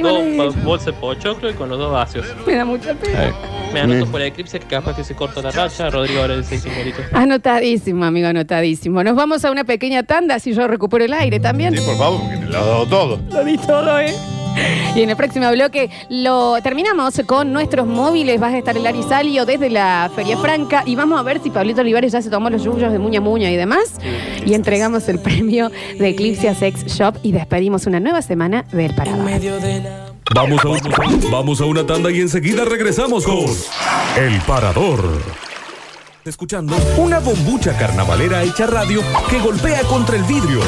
Ujú. dos bolsas de pochoclo y con los dos vacíos. Me da mucha pena. Me anoto por el eclipse que capaz que se corta la racha. Rodrigo ahora de 6 simbolitos. Anotadísimo, amigo, anotadísimo. Nos vamos a una pequeña tanda si yo recupero el aire también. Sí, por favor, porque te lo has dado todo. Lo di todo, ¿eh? Y en el próximo bloque lo terminamos con nuestros móviles. Vas a estar el Arisalio desde la Feria Franca y vamos a ver si Pablito Olivares ya se tomó los yuyos de Muña Muña y demás. Y entregamos el premio de Eclipse Sex Shop y despedimos una nueva semana del Parador. Vamos a, vamos a una tanda y enseguida regresamos con El Parador. Escuchando una bombucha carnavalera hecha radio que golpea contra el vidrio,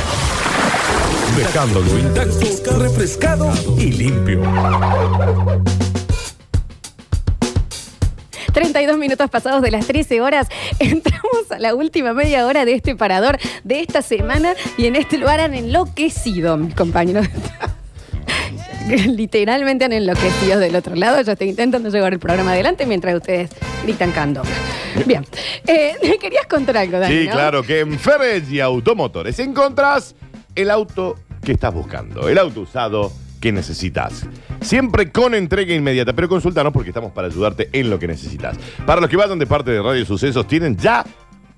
dejándolo intacto, refrescado y limpio. 32 minutos pasados de las 13 horas, entramos a la última media hora de este parador de esta semana y en este lugar han enloquecido, mis compañeros. Literalmente han enloquecido del otro lado. Yo estoy intentando llevar el programa adelante mientras ustedes gritan candonga. Bien. Eh, querías contar algo, Dani, Sí, ¿no? claro, que en Ferretti Automotores encontrás el auto que estás buscando, el auto usado que necesitas. Siempre con entrega inmediata, pero consultanos porque estamos para ayudarte en lo que necesitas. Para los que vayan de parte de Radio Sucesos, tienen ya,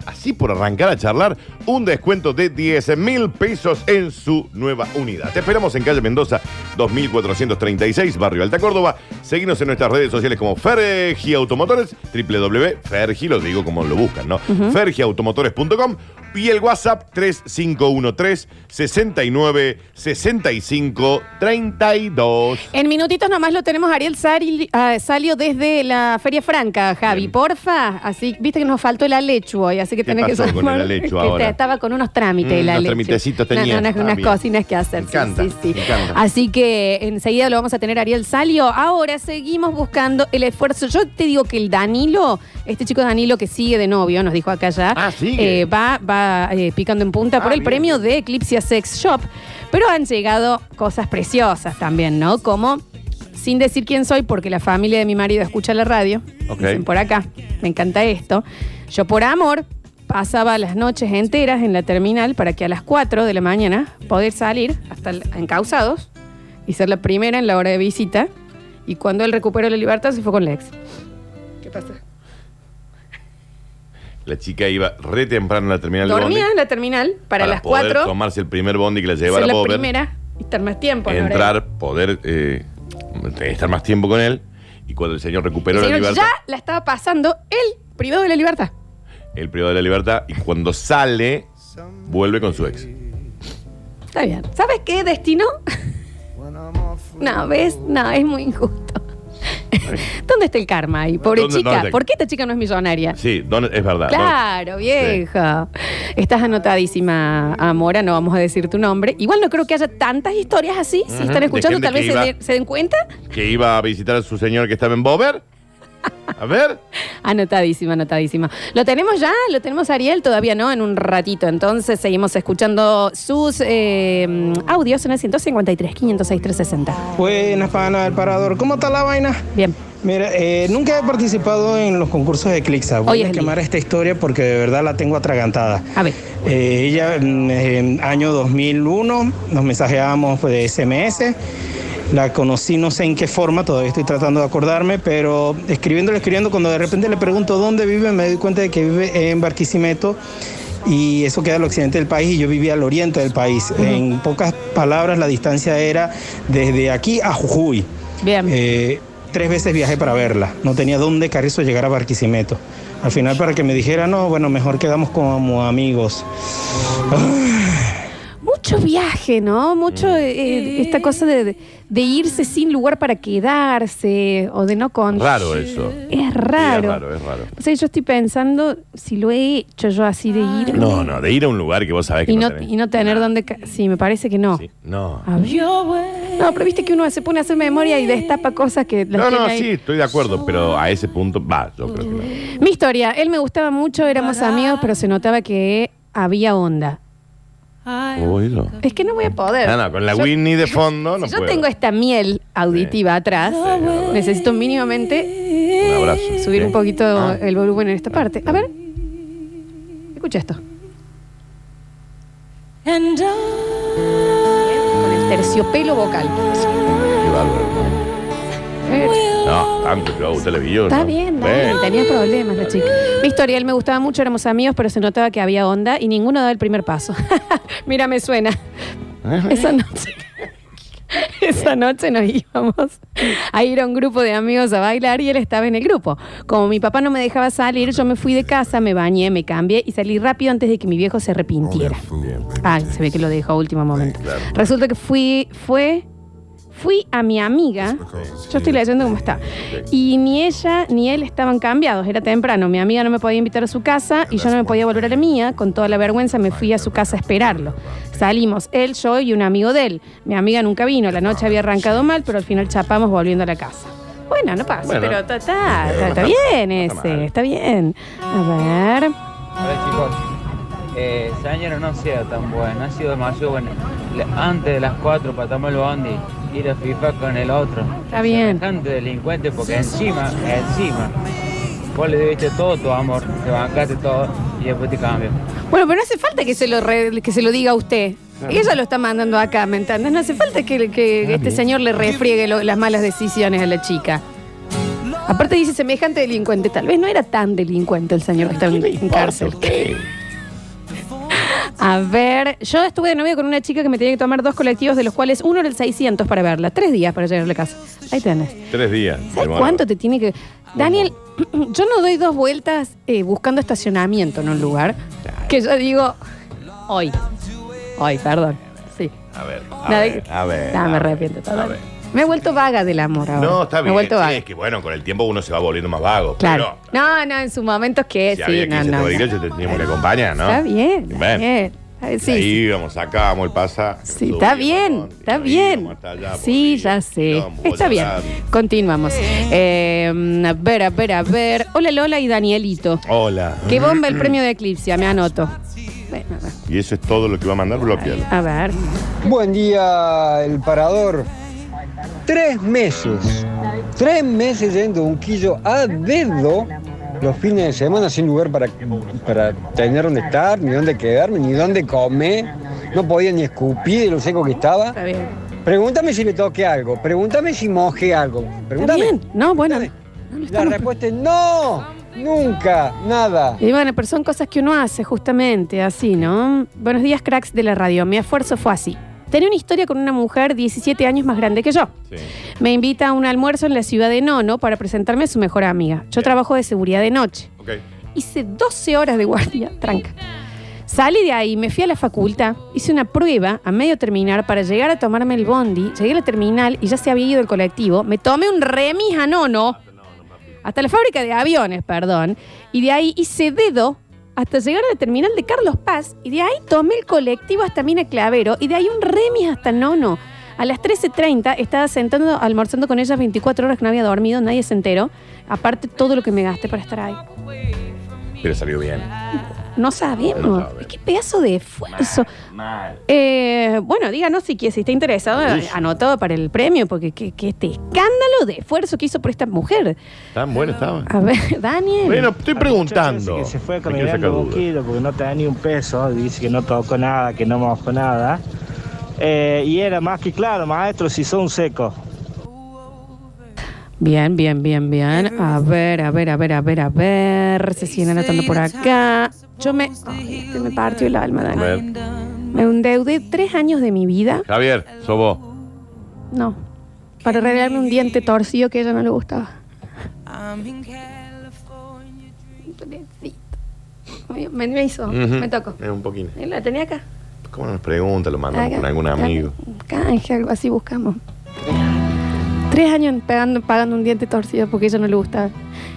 así por arrancar a charlar, un descuento de 10 mil pesos en su nueva unidad. Te esperamos en calle Mendoza, 2436, Barrio Alta Córdoba. Seguinos en nuestras redes sociales como Fergi Automotores, www.fergi, lo digo como lo buscan, ¿no? Ujú. fergiautomotores.com y el WhatsApp 3513 69 65 32. En minutitos nomás lo tenemos Ariel Sari- ah, Salio desde la Feria Franca, Javi. Porfa, así, viste que nos faltó el Alechu hoy, así que ¿Qué tenés que con el Alechu Que ahora? Estaba con unos trámites Mm, el unos Alechu. tramitecitos tenía. no, unas, Ah, unas bien. cocinas que hacer. Me sí, encanta, sí, sí. me encanta. Así que enseguida lo vamos a tener Ariel Salio. Ahora seguimos buscando el esfuerzo. Yo te digo que el Danilo, este chico Danilo que sigue de novio, nos dijo acá ya, Ah, sigue. eh, va, va eh, picando en punta por Ah, el bien. premio de Eclipse Sex Shop. Pero han llegado cosas preciosas también, ¿no? Como, sin decir quién soy, porque la familia de mi marido escucha la radio. Ok. Dicen por acá, me encanta esto. Yo por amor pasaba las noches enteras en la terminal para que a las 4 de la mañana poder salir hasta el- encausados y ser la primera en la hora de visita. Y cuando él recuperó la libertad se fue con la ex. ¿Qué pasa? La chica iba re temprano a la terminal de Dormía en la terminal para, las poder 4 tomarse el primer bondi que la ser llevara la a poder primera y estar más tiempo. ¿no? entrar, poder eh, estar más tiempo con él. Y cuando el señor recuperó El la señor libertad, ya la estaba pasando el privado de la libertad. El privado de la libertad, y cuando sale, vuelve con su ex. Está bien. ¿Sabes qué destino? no, ¿ves? No, es muy injusto. ¿Dónde está el karma ahí? Pobre ¿Dónde- chica. dónde? ¿Por qué esta chica no es millonaria? Sí, ¿dónde- es verdad. Claro, vieja. Estás anotadísima, Amora, no vamos a decir tu nombre. Igual no creo que haya tantas historias así. Si Ujú, están de escuchando, gente tal vez que se, iba- de- se den cuenta. Que iba a visitar a su señor que estaba en Bover. A ver. Anotadísima, anotadísima. ¿Lo tenemos ya? ¿Lo tenemos Ariel? Todavía no, en un ratito. Entonces seguimos escuchando sus eh, audios en el 153, 506, 360. Buenas, pana del parador. ¿Cómo está la vaina? Bien. Mira, eh, nunca he participado en los concursos de Clixa. Voy a quemar esta historia porque de verdad la tengo atragantada. A ver. Eh, ella, mm, en año 2001, nos mensajeábamos de SMS. La conocí no sé en qué forma, todavía estoy tratando de acordarme, pero escribiéndole, escribiendo, cuando de repente le pregunto dónde vive, me doy cuenta de que vive en Barquisimeto y eso queda al occidente del país y yo vivía al oriente del país. En pocas palabras, la distancia era desde aquí a Jujuy. Bien. Eh, tres veces viajé para verla. No tenía dónde Carrizo llegar a Barquisimeto. Al final, para que me dijera, no, bueno, mejor quedamos como amigos. Mucho viaje, ¿no? Mucho eh, esta cosa de, irse sin lugar para quedarse o de no con. Raro eso. Es raro. Sí, es raro, es raro. O sea, yo estoy pensando si lo he hecho yo así de ir No, no, de ir a un lugar que vos sabés que y, no, no, tenés. y no tener dónde. Sí, me parece que no. No. A ver. No, pero viste que uno se pone a hacer memoria y destapa cosas que las No, no, ahí. sí, estoy de acuerdo, pero a ese punto, va, yo creo que no. Mi historia, él me gustaba mucho, éramos amigos, pero se notaba que había onda. Oílo. Es que no voy a poder. No, no, con la Yo- Whitney de fondo no si yo puedo. tengo esta miel auditiva atrás, necesito mínimamente Un abrazo. subir Sí. un poquito Ah. el volumen en esta parte. A ver. Escucha esto. Con el terciopelo vocal. Qué bárbaro. No, tanto show, televisión. Está ¿no? bien, Ven. Dani, tenía problemas la chica. Mi historia, él me gustaba mucho, éramos amigos, pero se notaba que había onda y ninguno daba el primer paso. Mira, me suena. Esa noche. Esa noche nos íbamos a ir a un grupo de amigos a bailar y él estaba en el grupo. Como mi papá no me dejaba salir, yo me fui de casa, me bañé, me cambié y salí rápido antes de que mi viejo se arrepintiera. Ah, se ve que lo dejó a último momento. Resulta que fui, fue, fui a mi amiga. Yo estoy leyendo cómo está. Y ni ella ni él estaban cambiados, era temprano. Mi amiga no me podía invitar a su casa y yo no me podía volver a la mía. Con toda la vergüenza me fui a su casa a esperarlo. Salimos él, yo y un amigo de él. Mi amiga nunca vino, la noche había arrancado mal, pero al final chapamos volviendo a la casa. Bueno, no pasa, Bueno. pero está, está, está, está bien ese, está bien. A ver. Hola chicos, eh, señora no sea tan buena, ha sido demasiado buena. Le- Antes de las 4 para tomar el bondi, ir a FIFA con el otro. Está bien. Semejante delincuente porque encima, encima, vos le debiste todo tu amor, te bancaste todo y después te cambio. Bueno, pero no hace falta que se lo, re- que se lo diga a usted. Ella lo está mandando acá, ¿me entiendes? No hace falta que, que este señor le refriegue lo- las malas decisiones a la chica. Aparte dice semejante delincuente. Tal vez no era tan delincuente el señor que estaba en, en cárcel. A ver, yo estuve de novia con una chica que me tenía que tomar dos colectivos, de los cuales uno era el 600 para verla. Tres días para llegar a la casa. Ahí tenés. Tres días. ¿Sabes cuánto te tiene que...? Daniel, yo no doy dos vueltas eh, buscando estacionamiento en un lugar que yo digo, hoy, hoy, perdón. Sí. A ver, a ver, a ver. A me ver, arrepiento. a total. ver. Me he vuelto vaga del amor ahora. No, está Me bien. he vuelto sí, vaga. es que bueno, con el tiempo uno se va volviendo más vago. Claro. No, no, en su momento es que si sí, había no, 15 no. no. te teníamos que acompañar, ¿no? Está bien, está Bueno. bien. Sí, ahí sí. íbamos, sacábamos el pasa. Sí, está bien, está bien. Sí, ya sé. Está bien. Continuamos. Eh, a ver, a ver, a ver. Hola Lola y Danielito. Hola. Qué bomba el premio de Eclipse, me anoto. Bueno, Y eso es todo lo que va a mandar, bloquealo. a ver. Buen día, el parador. Tres meses. Tres meses yendo un quillo a dedo los fines de semana sin lugar para, para tener dónde estar, ni dónde quedarme, ni dónde comer. No podía ni escupir de lo seco que estaba. Está bien. Pregúntame si le toqué algo. Pregúntame si mojé algo. Pregúntame. bien. No, bueno. La respuesta es no. Nunca. Nada. Y bueno, pero son cosas que uno hace justamente así, ¿no? Buenos días, cracks de la radio. Mi esfuerzo fue así. Tenía una historia con una mujer 17 años más grande que yo. Me invita a un almuerzo en la ciudad de Nono para presentarme a su mejor amiga. Yo trabajo de seguridad de noche. Hice 12 horas de guardia, tranca. Salí de ahí, me fui a la facultad, hice una prueba a medio terminar para llegar a tomarme el bondi, llegué a la terminal y ya se había ido el colectivo, me tomé un remis a nono, hasta la fábrica de aviones, perdón, y de ahí hice dedo hasta llegar a la terminal de Carlos Paz y de ahí tomé el colectivo hasta Mina Clavero y de ahí un remis hasta nono. A las 13.30 estaba sentando, almorzando con ellas 24 horas que no había dormido, nadie se enteró. Aparte todo lo que me gasté para estar ahí. Pero salió bien. No sabemos. Qué pedazo de esfuerzo. Eh, bueno, díganos si, si está interesado, anotado para el premio, porque qué qué este escándalo de esfuerzo que hizo por esta mujer. Tan bueno estaba. A ver, Daniel. Bueno, estoy preguntando. Que se fue caminando un kilo porque no tenía ni un peso, dice que no tocó nada, que no mojó nada. Eh, y era más que claro, maestro, si son secos. Bien, bien, bien, bien. A ver, a ver, a ver, a ver, a ver. Se siguen anotando por acá. Yo me. Ay, este me partió el alma, A Dani. ver. Me endeudé tres años de mi vida. Javier, sos vos. No. Para arreglarme un diente torcido que a ella no le gustaba. Me, me hizo, Ujú. me tocó. Es un poquito. La tenía acá. ¿Cómo nos pregunta? Lo mandamos Acá. con algún amigo. Canje, algo así buscamos. Tres años pagando, pagando un diente torcido porque ella no le gustaba.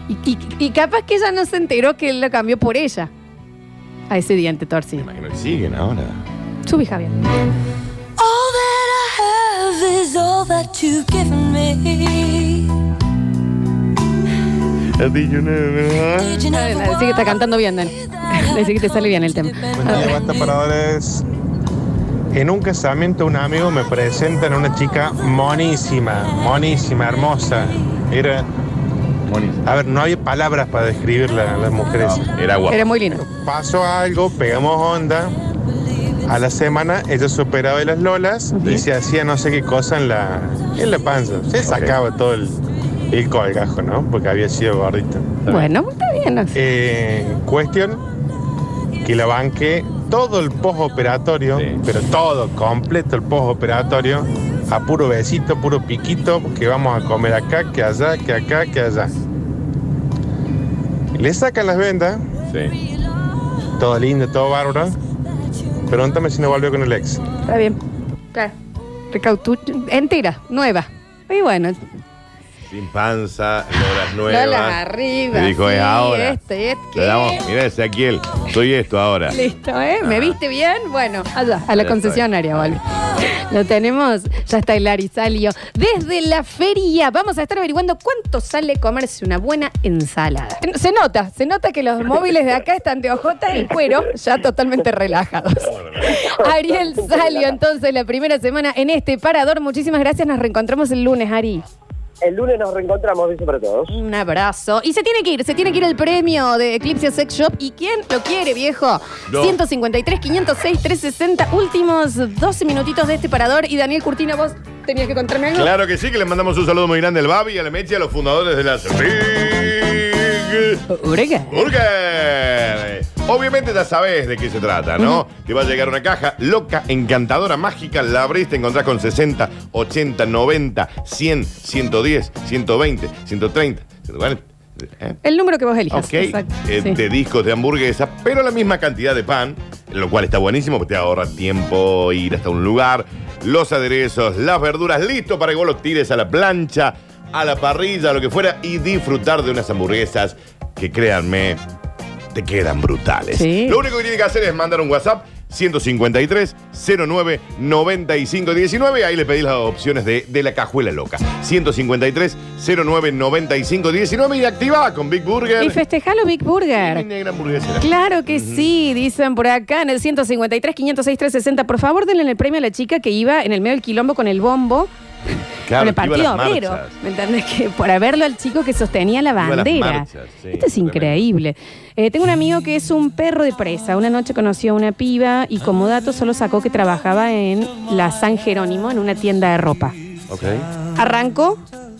Y, y- y capaz que ella no se enteró que él lo cambió por ella. A ese diente torcido. Imagino que siguen ahora. Subí, Javier. All that I have is all that you've given me. Así que está cantando bien, Dan. Así que te sale bien el tema. Buen día, basta paradores. En un casamiento un amigo me presentan a una chica monísima, monísima, hermosa. Era... A ver, no había palabras para describirla, las mujeres. Era Era muy lindo. Pasó algo, pegamos onda. A la semana ella superaba de las lolas y se hacía no sé qué cosa en la, en la panza. Se sacaba todo el, el colgajo, ¿no? Porque había sido gordita. Bueno, está bien. ¿no? Eh, cuestión que la banqué todo el postoperatorio, pero todo, completo el postoperatorio, a puro besito, puro piquito, que vamos a comer acá, que allá, que acá, que allá. Le sacan las vendas, Sí. todo lindo, todo bárbaro. Pregúntame si no volvió con el ex. Está bien. Claro. Recautu entera, nueva. Y bueno, Sin panza, lolas nuevas. Lolas arriba. Me dijo, sí, es ahora. Este, este, Le damos, mira Ezequiel, soy esto ahora. Listo, ¿eh? ¿Me viste bien? Bueno, allá, a la Ya concesionaria, Volvi. Lo tenemos, ya está Hilari Salio. Desde la feria vamos a estar averiguando cuánto sale comerse una buena ensalada. Se nota, se nota que los móviles de acá están de ojota y cuero, ya totalmente relajados. Ariel Salio, entonces, la primera semana en este parador. Muchísimas gracias, nos reencontramos el lunes, Ari. El lunes nos reencontramos, beso para todos. Un abrazo. Y se tiene que ir, se tiene que ir el premio de Eclipse Sex Shop. ¿Y quién lo quiere, viejo? No. 153, 506, 360. Últimos 12 minutitos de este parador. Y Daniel Curtino, vos tenías que contarme algo. Claro que sí, que les mandamos un saludo muy grande al Babi, a la Mechi, a los fundadores de las Big Burger. Burger. Obviamente ya sabes de qué se trata, ¿no? Te va a llegar una caja loca, encantadora, mágica, la abrís, te encontrás con 60, 80, 90, 100, 110, 120, 130, 140. ¿eh? El número que vos elijas. Ok, Exacto. eh, Sí. de discos de hamburguesa, pero la misma cantidad de pan, lo cual está buenísimo porque te ahorra tiempo ir hasta un lugar, los aderezos, las verduras, listo para que vos los tires a la plancha, a la parrilla, a lo que fuera, y disfrutar de unas hamburguesas que créanme, te quedan brutales. Sí. Lo único que tiene que hacer es mandar un WhatsApp 153 09 95 19. Ahí le pedís las opciones de, de la cajuela loca. 153 09 95 19 y activa con Big Burger. Y festejalo Big Burger. Claro que sí, dicen por acá en el 153, 506, 360. Por favor, denle el premio a la chica que iba en el medio del quilombo con el bombo. Claro, con el partido obrero. marchas. ¿Me entendés? Que por haberlo al chico que sostenía la bandera. marchas, sí, Esto es increíble. Eh, tengo un amigo que es un perro de presa. Una noche conoció a una piba y como dato solo sacó que trabajaba en la San Jerónimo, en una tienda de ropa. Arrancó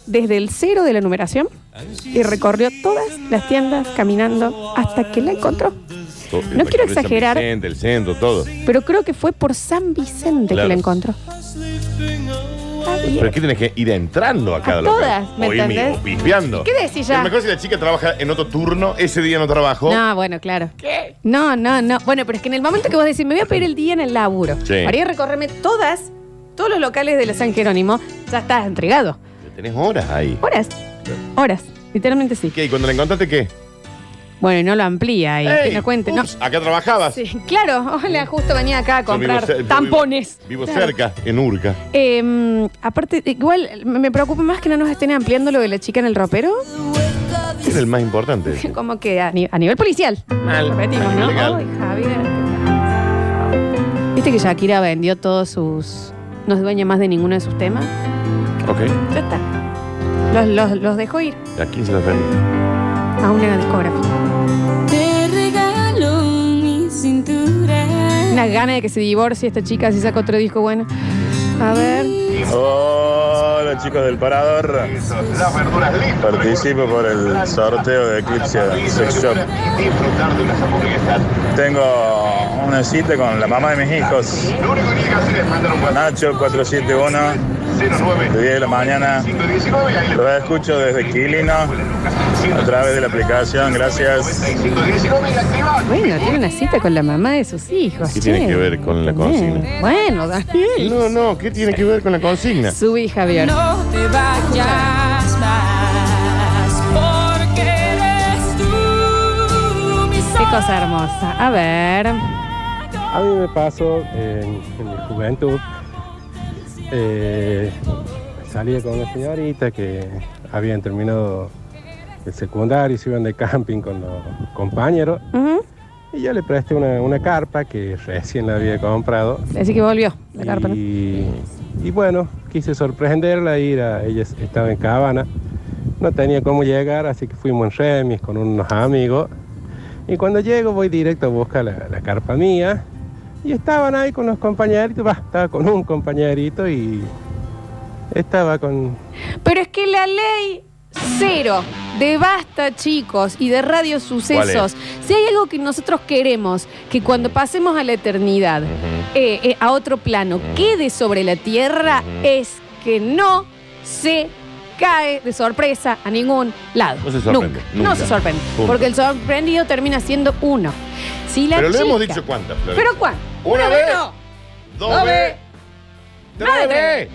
desde el cero de la numeración y recorrió todas las tiendas caminando hasta que la encontró. No quiero exagerar. Vicente, el centro, todo. Pero creo que fue por San Vicente Claro. que la encontró. Está bien. Pero es que tienes que ir entrando a cada A local. todas, ¿me o ir entendés? o pispeando. ¿Qué decís ya? Es mejor si la chica trabaja en otro turno, ese día no trabajó. No, bueno, claro. ¿Qué? No, no, no. Bueno, pero es que en el momento que vos decís, me voy a pedir el día en el laburo, Sí. para ir a recorrerme todas, todos los locales de la San Jerónimo, ya estás entregado. Tenés horas ahí. Horas. Horas. Literalmente sí. ¿Qué? ¿Y cuando la encontraste qué? Bueno, y no lo amplía ahí. Ey, que no cuente. No. ups, Acá trabajabas. Sí, claro. Hola, justo venía acá a Yo vivo comprar cer- yo tampones. Vivo Claro. cerca, en Urca. Eh, aparte, igual me me preocupa más que no nos estén ampliando lo de la chica en el ropero. Era el más importante. Como que a, ni- a nivel policial. Mal. Repetimos, ¿no? Legal. Ay, Javier. Viste que Shakira vendió todos sus. No es dueña más de ninguno de sus temas. Ok. Ya está. Los, los, los dejó ir ¿A quién se los vende? a una discográfica. Te regalo mi cintura. Una gana de que se divorcie esta chica si saca otro disco bueno. A ver. Hola chicos del Parador. Participo por el sorteo de Eclipse Sex Shop. Tengo una cita con la mamá de mis hijos. Nacho 471 de 10 de la mañana. Los escucho desde Quilino a través de la aplicación. Gracias. Bueno, tiene una cita con la mamá de sus hijos. ¿Qué tiene que ver con la consigna? Bueno, Daniel. No, no, ¿qué tiene que ver con la consigna? Su hija, Javier. No te vayas más porque eres tú mi Qué cosa hermosa. A ver. A mí me pasó en, en mi juventud. eh, salía con una señorita que habían terminado el secundario y se iban de camping con los compañeros. Y yo le presté una, una carpa que recién la había comprado. Así que volvió la carpa, ¿no? Y, bueno, quise sorprenderla, ir a, ella estaba en Cabana, no tenía cómo llegar, así que fuimos en remis con unos amigos. Y cuando llego voy directo a buscar la, carpa mía. Y estaban ahí con los compañeritos, estaba con un compañerito y estaba con... Pero es que la ley cero de Basta, chicos, y de Radio Sucesos, si hay algo que nosotros queremos, que cuando pasemos a la eternidad, eh, eh, a otro plano, quede sobre la tierra, es que no se cae de sorpresa a ningún lado. No se sorprende, Nunca. nunca. No se sorprende. Punto. Porque el sorprendido termina siendo uno. Si la Pero lo hemos dicho cuántas, Flores. ¿Pero cuánto? Una vez, no. dos veces, tres veces,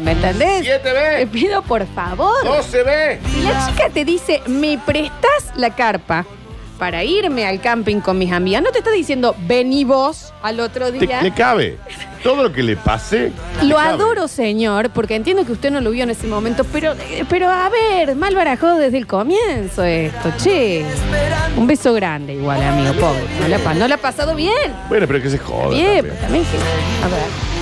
¿me entendés? siete veces, Te pido por favor. doce veces. Si la chica te dice, me prestas la carpa para irme al camping con mis amigas, no te está diciendo, vení vos al otro Te- día. le cabe. Todo lo que le pase. le Lo cabe. adoro, señor, porque entiendo que usted no lo vio en ese momento, pero, eh, pero a ver, mal barajado desde el comienzo esto, che. Un beso grande igual, amigo, pobre. No la, pa- no la ha pasado bien. Bueno, pero que se joda. Bien, también. pero también que... A ver.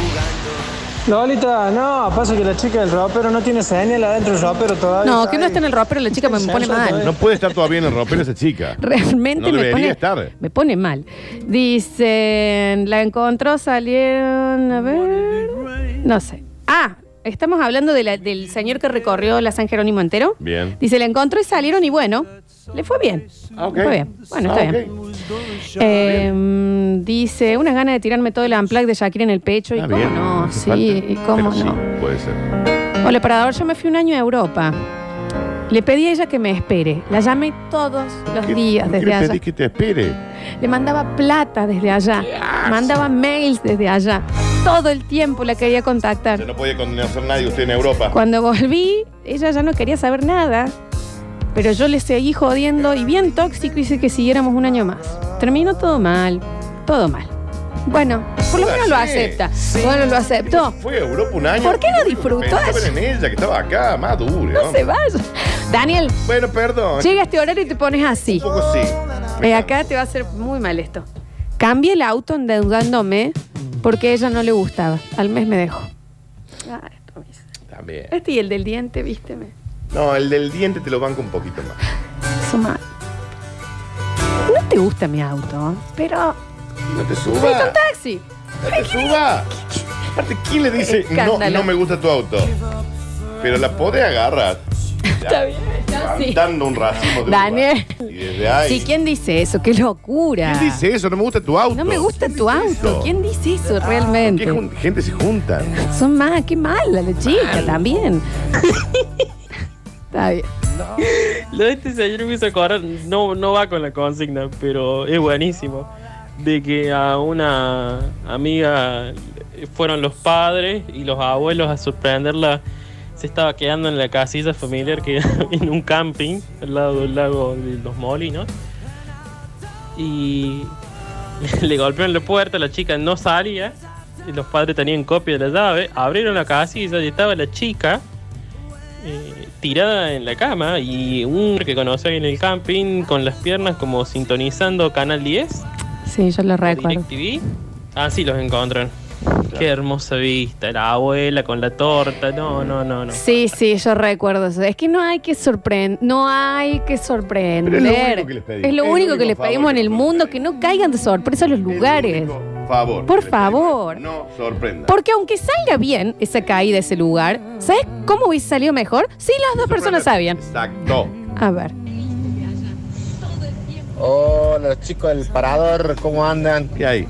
Lolita, no, pasa que la chica del ropero no tiene señal adentro del ropero todavía. No, que no está en el ropero, la chica me pone mal. No puede estar todavía en el ropero esa chica. Realmente No me debería pone, estar. me pone mal. Dicen, la encontró, salieron, a ver, no sé. Ah, estamos hablando de la- del señor que recorrió la San Jerónimo entero. Bien. Dice, la encontró y salieron y bueno, le fue bien. Ah, ok. Le fue bien. Bueno, Ah, está ok. bien. Eh, dice, unas ganas de tirarme todo el unplug de Shakira en el pecho. ¿Y Ah, cómo bien. no? Sí, falta. ¿y cómo Pero no? Sí, puede ser. Hola, Parador, yo me fui un año a Europa. Le pedí a ella que me espere. La llamé todos los días ¿Por qué desde le allá. pedís que te espere? Le mandaba plata desde allá. Mandaba mails desde allá. Todo el tiempo la quería contactar. No podía conocer nadie usted en Europa. Cuando volví, ella ya no quería saber nada. Pero yo le seguí jodiendo y bien tóxico hice que siguiéramos un año más. Terminó todo mal. Todo mal. Bueno, por lo menos lo acepta. Bueno, lo aceptó. Fue a Europa un año. ¿Por qué no disfrutó Pensaba allá? en ella, que estaba acá, más dure. No se vaya. Daniel, Bueno, perdón. llega a este horario y te pones así. Un poco sí. Eh, acá te va a hacer muy mal esto. Cambié el auto endeudándome porque a ella no le gustaba. Al mes me dejó. Ah, esto me hizo. También. Este y el del diente, vísteme. No, el del diente te lo banco un poquito más. Eso mal. No te gusta mi auto, pero. No te Necesito un suba. taxi. No te suba. Aparte, ¿quién le dice no, Escándalo. no me gusta tu auto? Pero la podés agarrar. Está bien. Dando un racimo de Daniel. Y desde ahí. Sí, ¿quién dice eso? ¡Qué locura! ¿Quién dice eso? No me gusta tu auto. No me gusta tu auto. ¿Quién dice eso ¿Por qué realmente? jun- gente se junta? Son más, qué mala la chica también. Bien. Lo de este señor me hizo acordar, no, no va con la consigna, pero es buenísimo. De que a una amiga fueron los padres y los abuelos a sorprenderla. Se estaba quedando en la casilla familiar que en un camping al lado del lago de los molinos. Y le golpearon la puerta, la chica no salía. Y los padres tenían copia de la llave. Abrieron la casilla y estaba la chica eh, tirada en la cama y un que conocí en el camping con las piernas como sintonizando Canal 10, Sí, yo lo recuerdo. DirecTV. Ah, sí, los encontraron. Qué hermosa vista, la abuela con la torta, no, no, no, no. Sí, sí, yo recuerdo eso. Es que no hay que sorprender, no hay que sorprender. Pero es lo único que les pedimos. Es lo único que les pedimos en el mundo, que no caigan de sorpresa los lugares. Favor. Por favor. No sorprenda. Porque aunque salga bien esa caída, ese lugar, ¿sabes cómo hubiese salido mejor? Si las dos personas sabían. Exacto. A ver. Hola chicos del Parador, ¿cómo andan? ¿Qué hay?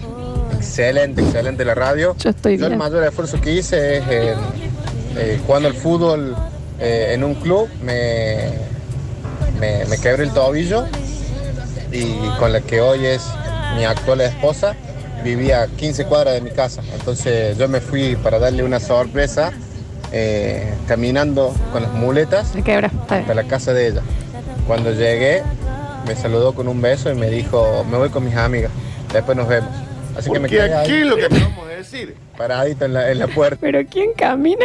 Excelente, excelente la radio. Yo estoy Yo el bien. mayor esfuerzo que hice es eh, eh, jugando al fútbol eh, en un club, me, me, me quebré el tobillo y con la que hoy es mi actual esposa, vivía a 15 cuadras de mi casa. Entonces yo me fui para darle una sorpresa eh, caminando con las muletas quebra, hasta la casa de ella. Cuando llegué, me saludó con un beso y me dijo, me voy con mis amigas, después nos vemos. Así que me quedé aquí ahí, lo que acabamos de decir. paradito en la, en la puerta. Pero ¿quién camina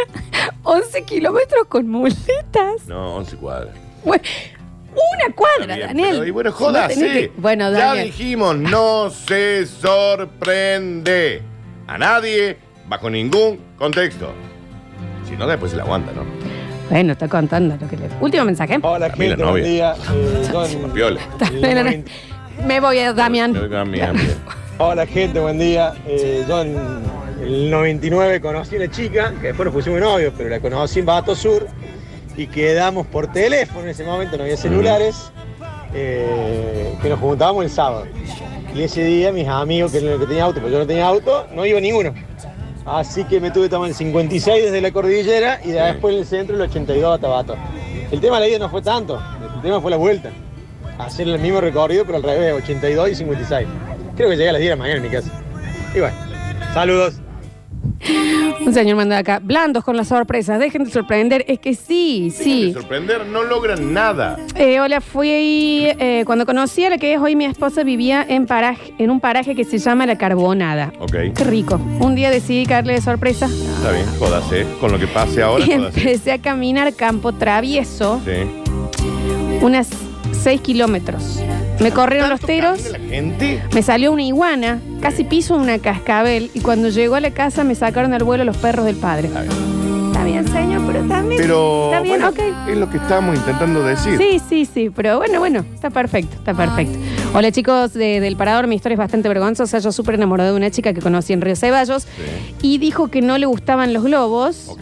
11 kilómetros con muletas? No, 11 cuadras. Bueno, una cuadra, Bien, Daniel. pero- y bueno, No tenés sí. que- Bueno, Ya Daniel. dijimos, no se sorprende a nadie bajo ningún contexto. Si no, después se la aguanta, ¿no? Bueno, está contando lo que le. Último mensaje. Camila, Hola gente, buen novia. día. Eh, John- Piola. No. Me voy a Damián. Hola gente, buen día. Eh, yo en el 99 conocí a una chica, que después nos pusimos novios, pero la conocí en Bato Sur y quedamos por teléfono, en ese momento no había celulares, eh, que nos juntábamos el sábado. Y ese día mis amigos, que eran los que tenían auto, pues yo no tenía auto, no iba ninguno. Así que me tuve que tomar el 56 desde la cordillera y de después en el centro el 82 a Tabato. El tema de la ida no fue tanto, el tema fue la vuelta. Hacer el mismo recorrido, pero al revés, 82 y 56. Creo que llegué a las 10 de la mañana en mi casa. Y bueno, saludos. Un señor manda acá. Blandos con las sorpresas. Dejen de sorprender. Es que sí, sí. De sorprender no logran nada. Eh, hola, fui eh, cuando conocí a la que es hoy mi esposa vivía en paraje, en un paraje que se llama La Carbonada. Ok. Qué rico. Un día decidí caerle de sorpresa Está bien, jódase. Con lo que pase ahora, y empecé a caminar campo travieso Sí. unas 6 kilómetros. Me corrieron los teros, La gente. me salió una iguana, casi piso una cascabel y cuando llegó a la casa me sacaron al vuelo los perros del padre. Está bien, señor, pero también. Pero Está bien, bueno, ok. es lo que estábamos intentando decir. Sí, sí, sí, pero bueno, bueno, está perfecto, está perfecto. Hola chicos de- del Parador, mi historia es bastante vergonzosa. Yo súper enamorado de una chica que conocí en Río Ceballos y dijo que no le gustaban los globos.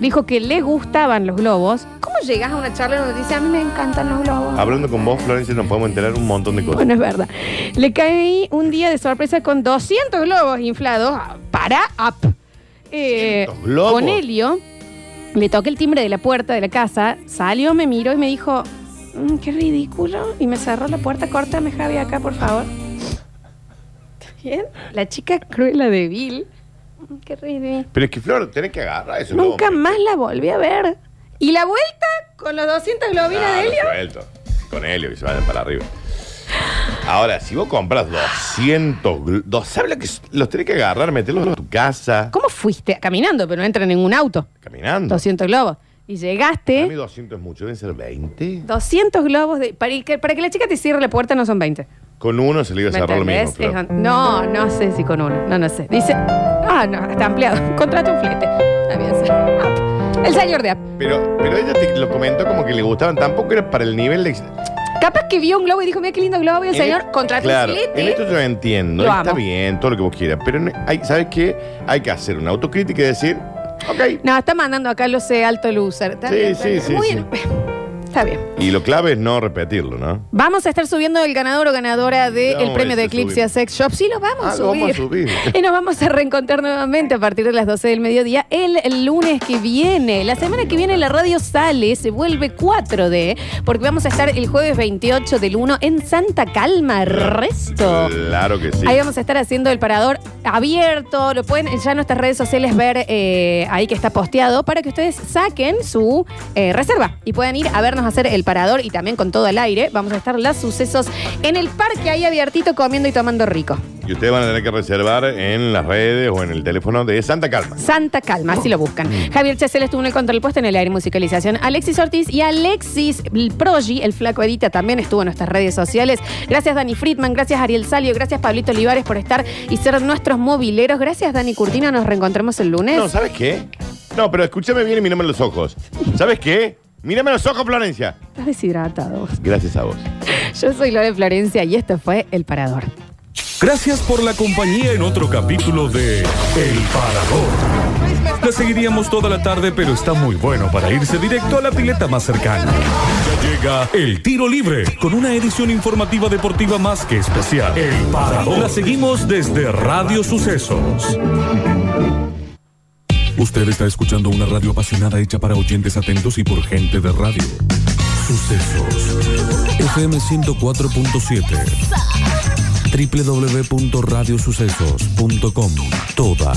Dijo que le gustaban los globos. ¿Cómo llegas a una charla donde dice a mí me encantan los globos? Hablando con vos, Florencia, nos podemos enterar un montón de cosas. Bueno, es verdad. Le caí un día de sorpresa con 200 globos inflados para up. Eh, globos? Con Helio, le toqué el timbre de la puerta de la casa, salió, me miró y me dijo, "Mm, qué ridículo. Y me cerró la puerta, córtame Javi acá, por favor. ¿Bien? La chica cruela de Bill. Qué ridículo. Pero es que, Flor, tenés que agarrar eso. Nunca más la volví a ver. ¿Y la vuelta con los 200 globinas de Helio? suelto. Con Helio, que se vayan para arriba. Ahora, si vos compras 200, gl- dos, ¿sabes lo que es? los tenés que agarrar, meterlos en tu casa, ¿Cómo fuiste? Caminando, pero no entra en ningún auto. caminando? 200 globos. Y llegaste, mí 200 es mucho, deben ser 20. 200 globos de. Para que, para que la chica te cierre la puerta no son 20. Con uno se le iba a ¿Me cerrar lo mismo, entendés? Flor. Es- no, no sé si con uno. No, no sé. Dice. Ah, no, está ampliado. Contrata un flete. Está bien. sí. App. El señor de app. Pero, pero ella te lo comentó como que le gustaban, tampoco era para el nivel de... Capaz que vio un globo y dijo, mira qué lindo globo. Y el señor esto- contrata claro, un flete. En esto yo entiendo, Lo está amo. bien, todo lo que vos quieras, pero no- hay, ¿sabes qué? Hay que hacer una autocrítica y decir, ok, No, está mandando acá lo sé alto loser. Está Sí, bien, sí, está sí, Muy sí. bien. Está bien. y lo clave es no repetirlo, ¿no? Vamos a estar subiendo el ganador o ganadora del No, premio de ese Eclipse Sex Shop. Sí, lo vamos Ah, a lo subir. vamos a subir. Y nos vamos a reencontrar nuevamente a partir de las 12 del mediodía el, el lunes que viene. La semana que viene la radio sale, se vuelve 4D, porque vamos a estar el jueves 28 del 1 en Santa Calma, resto. Claro que sí. Ahí vamos a estar haciendo el parador abierto. Lo pueden ya en nuestras redes sociales ver eh, ahí que está posteado para que ustedes saquen su eh, reserva y puedan ir a vernos hacer el parador y también con todo el aire. Vamos a estar los sucesos en el parque ahí abiertito comiendo y tomando rico. Y ustedes van a tener que reservar en las redes o en el teléfono de Santa Calma. Santa Calma, así lo buscan. Javier Chesel estuvo en el control puesto en el aire musicalización. Alexis Ortiz y Alexis Progi, el flaco Edita, también estuvo en nuestras redes sociales. Gracias Dani Friedman, gracias Ariel Salio, gracias Pablito Olivares por estar y ser nuestros mobileros. Gracias Dani Curtino, nos reencontramos el lunes. No, ¿sabes qué? No, pero escúchame bien y mírame los ojos. ¿Sabes qué? Mírame los ojos, Florencia. Estás deshidratado. Gracias a vos. Yo soy Lore Florencia y esto fue El Parador. Gracias por la compañía en otro capítulo de El Parador. La seguiríamos toda la tarde, pero está muy bueno para irse directo a la pileta más cercana. Ya llega El Tiro Libre, con una edición informativa deportiva más que especial. El Parador. La seguimos desde Radio Sucesos. Usted está escuchando una radio apasionada hecha para oyentes atentos y por gente de radio. Sucesos. FM 104.7 www.radiosucesos.com. Toda